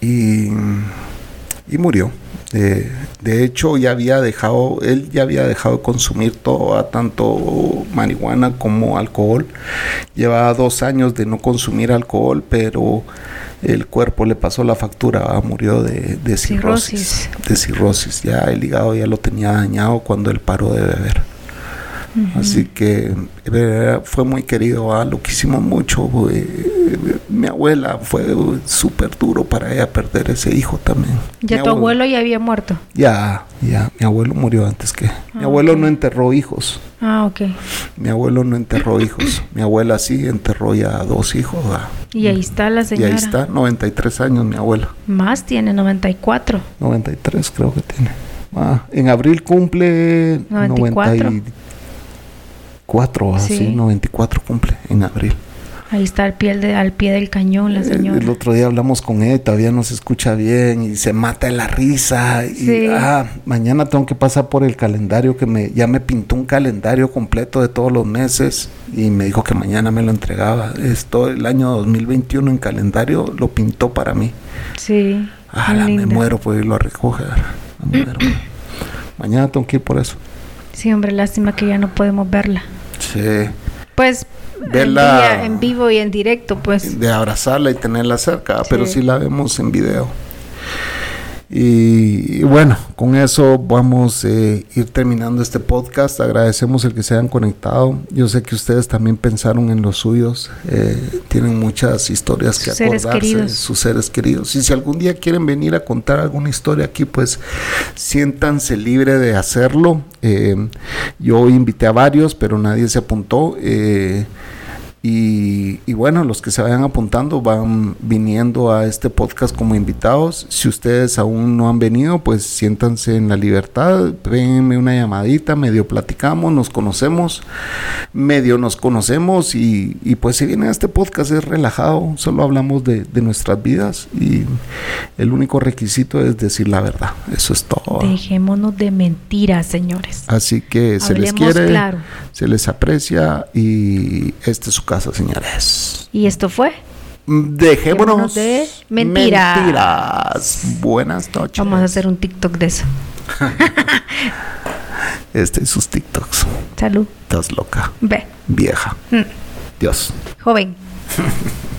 Y, y murió. Eh, de hecho, ya había dejado, él ya había dejado de consumir todo, tanto marihuana como alcohol. Llevaba dos años de no consumir alcohol, pero el cuerpo le pasó la factura, murió de, de cirrosis, Cirrosis. De cirrosis. Ya el hígado ya lo tenía dañado cuando él paró de beber. Así que fue muy querido, ah, lo quisimos mucho. eh, mi abuela fue súper duro para ella perder ese hijo también. Ya Mi tu abuelo ya había muerto. Ya, ya, mi abuelo murió antes que. Mi Ah, abuelo no enterró hijos. Ah, ok. Mi abuelo no enterró hijos. Mi abuela sí enterró ya dos hijos. ah. Y ahí está la Y señora. ahí está, 93 años mi abuela. Más tiene 94. 93 creo que tiene. Ah, en abril cumple 94. 94, así, Sí. 94 cumple en abril. Ahí está al pie, de- al pie del cañón la señora. El otro día hablamos con él, todavía no se escucha bien y se mata de la risa. Y Sí. ah, mañana tengo que pasar por el calendario que me ya me pintó un calendario completo de todos los meses y me dijo que mañana me lo entregaba. Esto el año 2021 en calendario lo pintó para mí. Sí. Ah, me muero por irlo a recoger. Me muero. mañana tengo que ir por eso. Sí, hombre, lástima que ya no podemos verla. Sí. Pues en, Verla- día- en vivo y en directo, pues. de abrazarla y tenerla cerca, pero sí la vemos en video. Y, y bueno, con eso vamos a ir terminando este podcast. Agradecemos el que se hayan conectado. Yo sé que ustedes también pensaron en los suyos. eh, tienen muchas historias que seres acordarse, queridos. sus seres queridos. Y si algún día quieren venir a contar alguna historia aquí, pues siéntanse libre de hacerlo. Eh, yo invité a varios, pero nadie se apuntó. Eh, y, y bueno, los que se vayan apuntando van viniendo a este podcast como invitados. Si ustedes aún no han venido, pues siéntanse en la libertad, péguenme una llamadita, medio platicamos, nos conocemos, medio nos conocemos y, y pues si vienen a este podcast es relajado, solo hablamos de, de nuestras vidas y el único requisito es decir la verdad. Eso es todo. Dejémonos de mentiras, señores. Así que se les quiere, claro. se les aprecia y esta es su casa, señores. Y esto fue. Dejémonos de mentiras. mentiras. Buenas noches. Vamos a hacer un TikTok de eso. Este y sus TikToks. Salud. Estás loca, Ve. vieja. Mm. Dios. Joven.